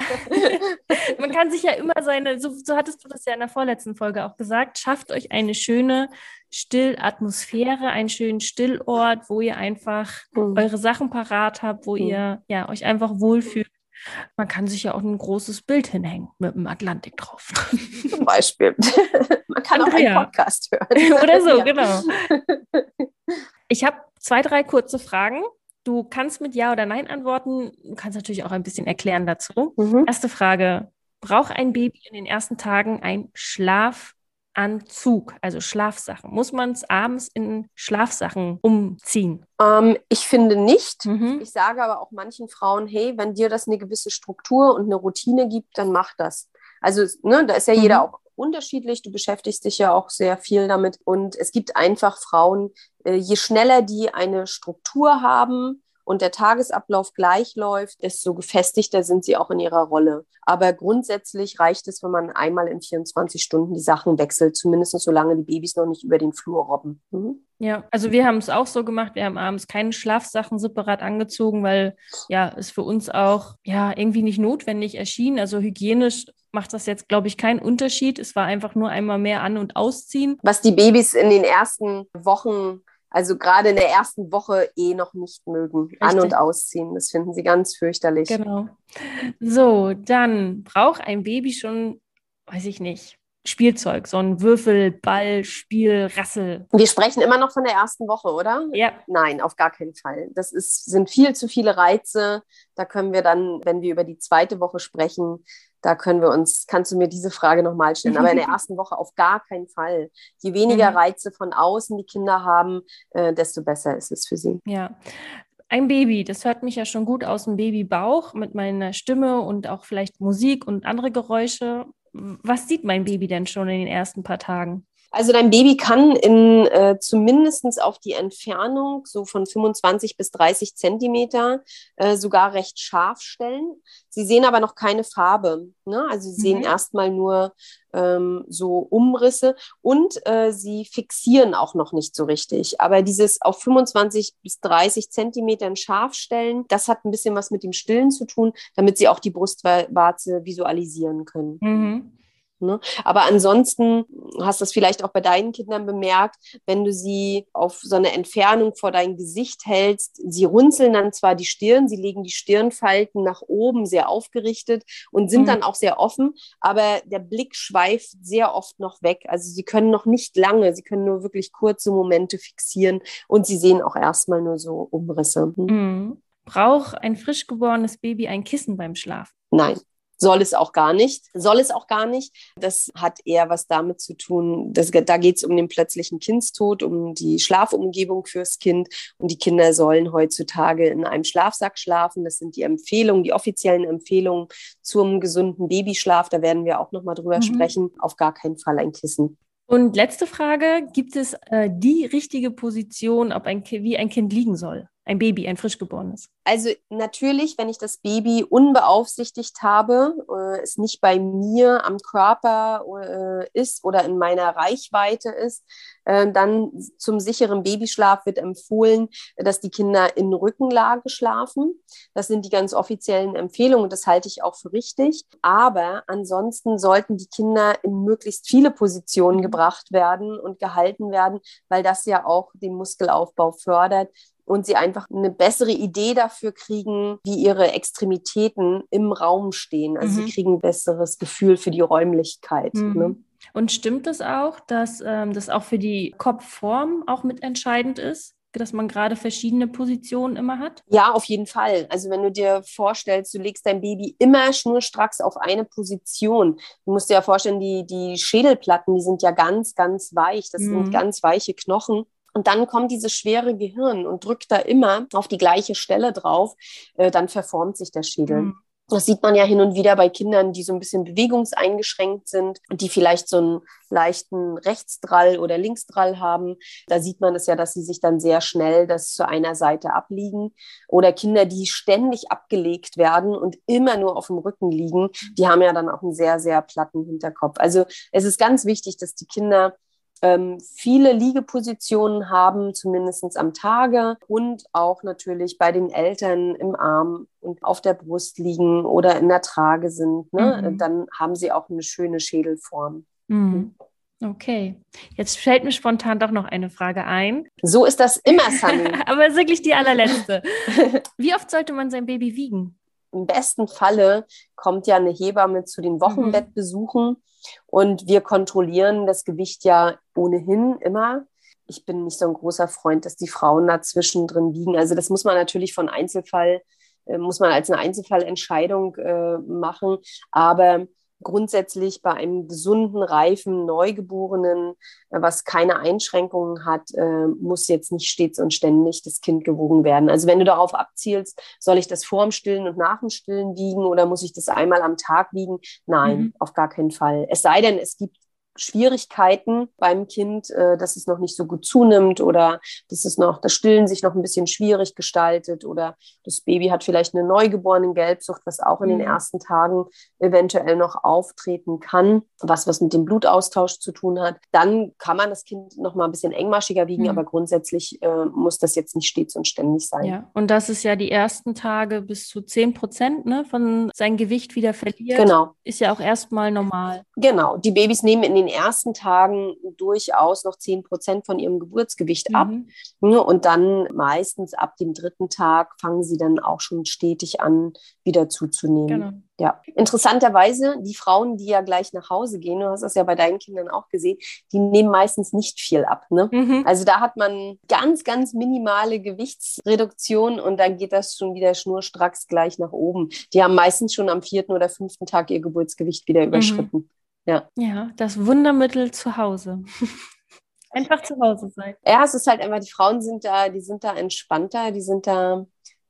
Man kann sich ja immer seine, so, so hattest du das ja in der vorletzten Folge auch gesagt, schafft euch eine schöne Stillatmosphäre, einen schönen Stillort, wo ihr einfach Mhm. eure Sachen parat habt, wo Mhm. ihr ja, euch einfach wohlfühlt. Man kann sich ja auch ein großes Bild hinhängen mit dem Atlantik drauf. Zum Beispiel. Man kann auch Andrea. einen Podcast hören. Oder so, Ja. genau. Ich habe zwei, drei kurze Fragen. Du kannst mit Ja oder Nein antworten. Du kannst natürlich auch ein bisschen erklären dazu. Mhm. Erste Frage. Braucht ein Baby in den ersten Tagen ein Schlafanzug, also Schlafsachen? Muss man es abends in Schlafsachen umziehen? Ähm, ich finde nicht. Mhm. Ich sage aber auch manchen Frauen, hey, wenn dir das eine gewisse Struktur und eine Routine gibt, dann mach das. Also, ne, da ist ja Mhm. jeder auch unterschiedlich. Du beschäftigst dich ja auch sehr viel damit. Und es gibt einfach Frauen, äh, je schneller die eine Struktur haben und der Tagesablauf gleich läuft, desto gefestigter sind sie auch in ihrer Rolle. Aber grundsätzlich reicht es, wenn man einmal in 24 Stunden die Sachen wechselt, zumindest solange die Babys noch nicht über den Flur robben. Mhm. Ja, also wir haben es auch so gemacht. Wir haben abends keine Schlafsachen separat angezogen, weil ja, es für uns auch ja irgendwie nicht notwendig erschien. Also hygienisch macht das jetzt, glaube ich, keinen Unterschied. Es war einfach nur einmal mehr an- und ausziehen. was die Babys in den ersten Wochen, also gerade in der ersten Woche eh noch nicht mögen. Richtig. An- und ausziehen, das finden sie ganz fürchterlich. Genau. So, dann braucht ein Baby schon, weiß ich nicht, Spielzeug, so ein Würfel, Ball, Spiel, Rassel. Wir sprechen immer noch von der ersten Woche, oder? Ja, Nein, auf gar keinen Fall. Das ist, sind viel zu viele Reize. Da können wir dann, wenn wir über die zweite Woche sprechen, da können wir uns, kannst du mir diese Frage nochmal stellen. Aber in der ersten Woche auf gar keinen Fall. Je weniger Mhm. Reize von außen die Kinder haben, äh, desto besser ist es für sie. ja. Ein Baby, das hört mich ja schon gut aus dem Babybauch mit meiner Stimme und auch vielleicht Musik und andere Geräusche. Was sieht mein Baby denn schon in den ersten paar Tagen? Also dein Baby kann in äh, zumindest auf die Entfernung so von 25 bis 30 Zentimeter äh, sogar recht scharf stellen. Sie sehen aber noch keine Farbe. Ne? Also sie sehen Mhm. erstmal nur ähm, so Umrisse und äh, sie fixieren auch noch nicht so richtig. Aber dieses auf 25 bis 30 Zentimetern scharf stellen, das hat ein bisschen was mit dem Stillen zu tun, damit sie auch die Brustwarze visualisieren können. Mhm. Aber ansonsten hast du es vielleicht auch bei deinen Kindern bemerkt, wenn du sie auf so eine Entfernung vor dein Gesicht hältst, sie runzeln dann zwar die Stirn, sie legen die Stirnfalten nach oben sehr aufgerichtet und sind Mhm. dann auch sehr offen, aber der Blick schweift sehr oft noch weg. Also sie können noch nicht lange, sie können nur wirklich kurze Momente fixieren und sie sehen auch erstmal nur so Umrisse. Hm? Mhm. Braucht ein frisch geborenes Baby ein Kissen beim Schlafen? Nein. Soll es auch gar nicht. Soll es auch gar nicht. Das hat eher was damit zu tun, dass, da geht es um den plötzlichen Kindstod, um die Schlafumgebung fürs Kind. Und die Kinder sollen heutzutage in einem Schlafsack schlafen. Das sind die Empfehlungen, die offiziellen Empfehlungen zum gesunden Babyschlaf. Da werden wir auch nochmal drüber Mhm. sprechen. Auf gar keinen Fall ein Kissen. Und letzte Frage: Gibt es äh, die richtige Position, ob ein, wie ein Kind liegen soll? Ein Baby, ein frisch geborenes. Also natürlich, wenn ich das Baby unbeaufsichtigt habe, äh, es nicht bei mir am Körper äh, ist oder in meiner Reichweite ist, äh, dann zum sicheren Babyschlaf wird empfohlen, dass die Kinder in Rückenlage schlafen. Das sind die ganz offiziellen Empfehlungen und das halte ich auch für richtig. Aber ansonsten sollten die Kinder in möglichst viele Positionen gebracht werden und gehalten werden, weil das ja auch den Muskelaufbau fördert und sie einfach eine bessere Idee dafür kriegen, wie ihre Extremitäten im Raum stehen. Also Mhm. sie kriegen ein besseres Gefühl für die Räumlichkeit. Mhm. Ne? Und stimmt es auch, dass ähm, das auch für die Kopfform auch mitentscheidend ist, dass man gerade verschiedene Positionen immer hat? Ja, auf jeden Fall. Also wenn du dir vorstellst, du legst dein Baby immer schnurstracks auf eine Position. Du musst dir ja vorstellen, die, die Schädelplatten, die sind ja ganz, ganz weich. Das Mhm. sind ganz weiche Knochen. Und dann kommt dieses schwere Gehirn und drückt da immer auf die gleiche Stelle drauf. Äh, dann verformt sich der Schädel. Mhm. Das sieht man ja hin und wieder bei Kindern, die so ein bisschen bewegungseingeschränkt sind und die vielleicht so einen leichten Rechtsdrall oder Linksdrall haben. Da sieht man es ja, dass sie sich dann sehr schnell das zu einer Seite abliegen. Oder Kinder, die ständig abgelegt werden und immer nur auf dem Rücken liegen, die haben ja dann auch einen sehr, sehr platten Hinterkopf. Also es ist ganz wichtig, dass die Kinder ähm, viele Liegepositionen haben, zumindest am Tage und auch natürlich bei den Eltern im Arm und auf der Brust liegen oder in der Trage sind. Ne? Mhm. Dann haben sie auch eine schöne Schädelform. Mhm. Okay, jetzt fällt mir spontan doch noch eine Frage ein, So ist das immer, Sunny. aber wirklich die allerletzte. Wie oft sollte man sein Baby wiegen? Im besten Falle kommt ja eine Hebamme zu den Wochenbettbesuchen und wir kontrollieren das Gewicht ja ohnehin immer. Ich bin nicht so ein großer Freund, dass die Frauen dazwischen drin wiegen. Also das muss man natürlich von Einzelfall, äh, muss man als eine Einzelfallentscheidung äh, machen. Aber grundsätzlich bei einem gesunden, reifen Neugeborenen, äh, was keine Einschränkungen hat, äh, muss jetzt nicht stets und ständig das Kind gewogen werden. Also wenn du darauf abzielst, soll ich das vor dem Stillen und nach dem Stillen wiegen oder muss ich das einmal am Tag wiegen? Nein, Mhm. auf gar keinen Fall. Es sei denn, es gibt Schwierigkeiten beim Kind, äh, dass es noch nicht so gut zunimmt oder dass es noch das Stillen sich noch ein bisschen schwierig gestaltet oder das Baby hat vielleicht eine neugeborene Gelbsucht, was auch in Mhm. den ersten Tagen eventuell noch auftreten kann, was was mit dem Blutaustausch zu tun hat. Dann kann man das Kind noch mal ein bisschen engmaschiger wiegen, Mhm. aber grundsätzlich äh, muss das jetzt nicht stets und ständig sein. Ja, und das ist ja die ersten Tage bis zu 10 Prozent ne, von sein Gewicht wieder verliert. Genau. Ist ja auch erstmal normal. Genau, die Babys nehmen in den den ersten Tagen durchaus noch 10 Prozent von ihrem Geburtsgewicht ab. Mhm. Ne, Und dann meistens ab dem dritten Tag fangen sie dann auch schon stetig an, wieder zuzunehmen. Genau. Ja, interessanterweise, die Frauen, die ja gleich nach Hause gehen, du hast das ja bei deinen Kindern auch gesehen, die nehmen meistens nicht viel ab. Ne? Mhm. Also da hat man ganz, ganz minimale Gewichtsreduktion und dann geht das schon wieder schnurstracks gleich nach oben. Die haben meistens schon am vierten oder fünften Tag ihr Geburtsgewicht wieder überschritten. Ja, das Wundermittel zu Hause. Einfach zu Hause sein. Ja, es ist halt einfach, die Frauen sind da, die sind da entspannter, die sind da,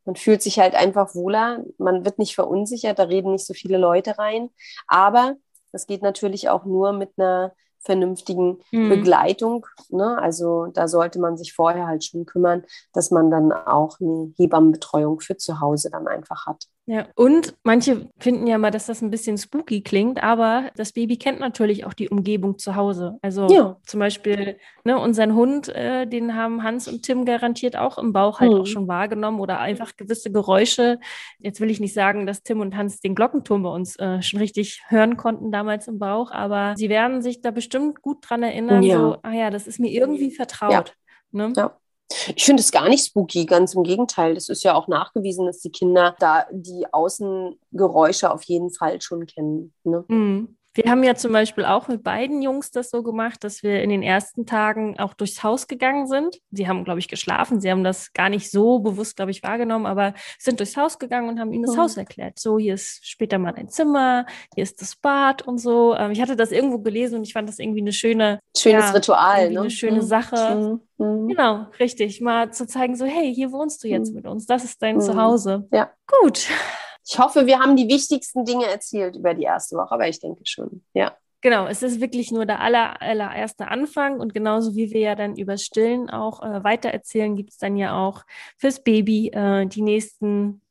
man fühlt sich halt einfach wohler, man wird nicht verunsichert, da reden nicht so viele Leute rein. Aber das geht natürlich auch nur mit einer vernünftigen Mhm. Begleitung. Ne? Also da sollte man sich vorher halt schon kümmern, dass man dann auch eine Hebammenbetreuung für zu Hause dann einfach hat. Ja, und manche finden ja mal, dass das ein bisschen spooky klingt, aber das Baby kennt natürlich auch die Umgebung zu Hause. Also Ja. zum Beispiel ne, unseren Hund, äh, den haben Hans und Tim garantiert auch im Bauch halt Mhm. auch schon wahrgenommen oder einfach gewisse Geräusche. Jetzt will ich nicht sagen, dass Tim und Hans den Glockenturm bei uns äh, schon richtig hören konnten damals im Bauch, aber sie werden sich da bestimmt gut dran erinnern, Ja. so, ah ja, das ist mir irgendwie vertraut. Ne? Ja. Ich finde es gar nicht spooky, ganz im Gegenteil. Das ist ja auch nachgewiesen, dass die Kinder da die Außengeräusche auf jeden Fall schon kennen. Ne? Mhm. Wir haben ja zum Beispiel auch mit beiden Jungs das so gemacht, dass wir in den ersten Tagen auch durchs Haus gegangen sind. Sie haben, glaube ich, geschlafen. Sie haben das gar nicht so bewusst, glaube ich, wahrgenommen, aber sind durchs Haus gegangen und haben ihnen das Mhm. Haus erklärt. So, hier ist später mal ein Zimmer, hier ist das Bad und so. Ähm, Ich hatte das irgendwo gelesen und ich fand das irgendwie eine schöne, Schönes Ja, Ritual. Ne? eine schöne Mhm. Sache. Mhm. Mhm. Genau, richtig. Mal zu zeigen, so, hey, hier wohnst du jetzt Mhm. mit uns. Das ist dein Mhm. Zuhause. Ja. Gut. Ich hoffe, wir haben die wichtigsten Dinge erzählt über die erste Woche, aber ich denke schon. Ja. Genau, es ist wirklich nur der aller, allererste Anfang und genauso wie wir ja dann über Stillen auch äh, weitererzählen, gibt es dann ja auch fürs Baby äh, die nächsten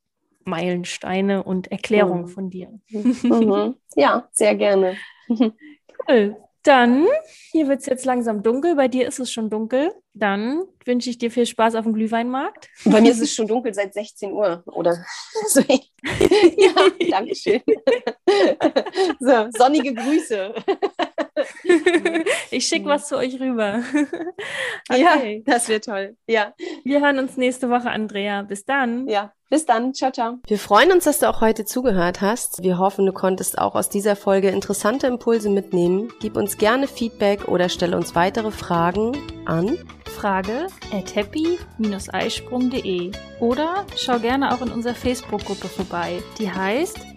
Meilensteine und Erklärungen Mhm. von dir. Mhm. ja, sehr gerne. Cool. Dann, hier wird es jetzt langsam dunkel, bei dir ist es schon dunkel. Dann wünsche ich dir viel Spaß auf dem Glühweinmarkt. Bei mir ist es schon dunkel seit 16 Uhr, oder? So. ja, danke schön. so, sonnige Grüße. ich schicke was zu euch rüber. Ja, okay. das wird toll. Ja, Wir hören uns nächste Woche, Andrea. Bis dann. ja. Bis dann. Ciao, ciao. Wir freuen uns, dass du auch heute zugehört hast. Wir hoffen, du konntest auch aus dieser Folge interessante Impulse mitnehmen. Gib uns gerne Feedback oder stelle uns weitere Fragen an Frage at happy-eisprung.de oder schau gerne auch in unserer Facebook-Gruppe vorbei. Die heißt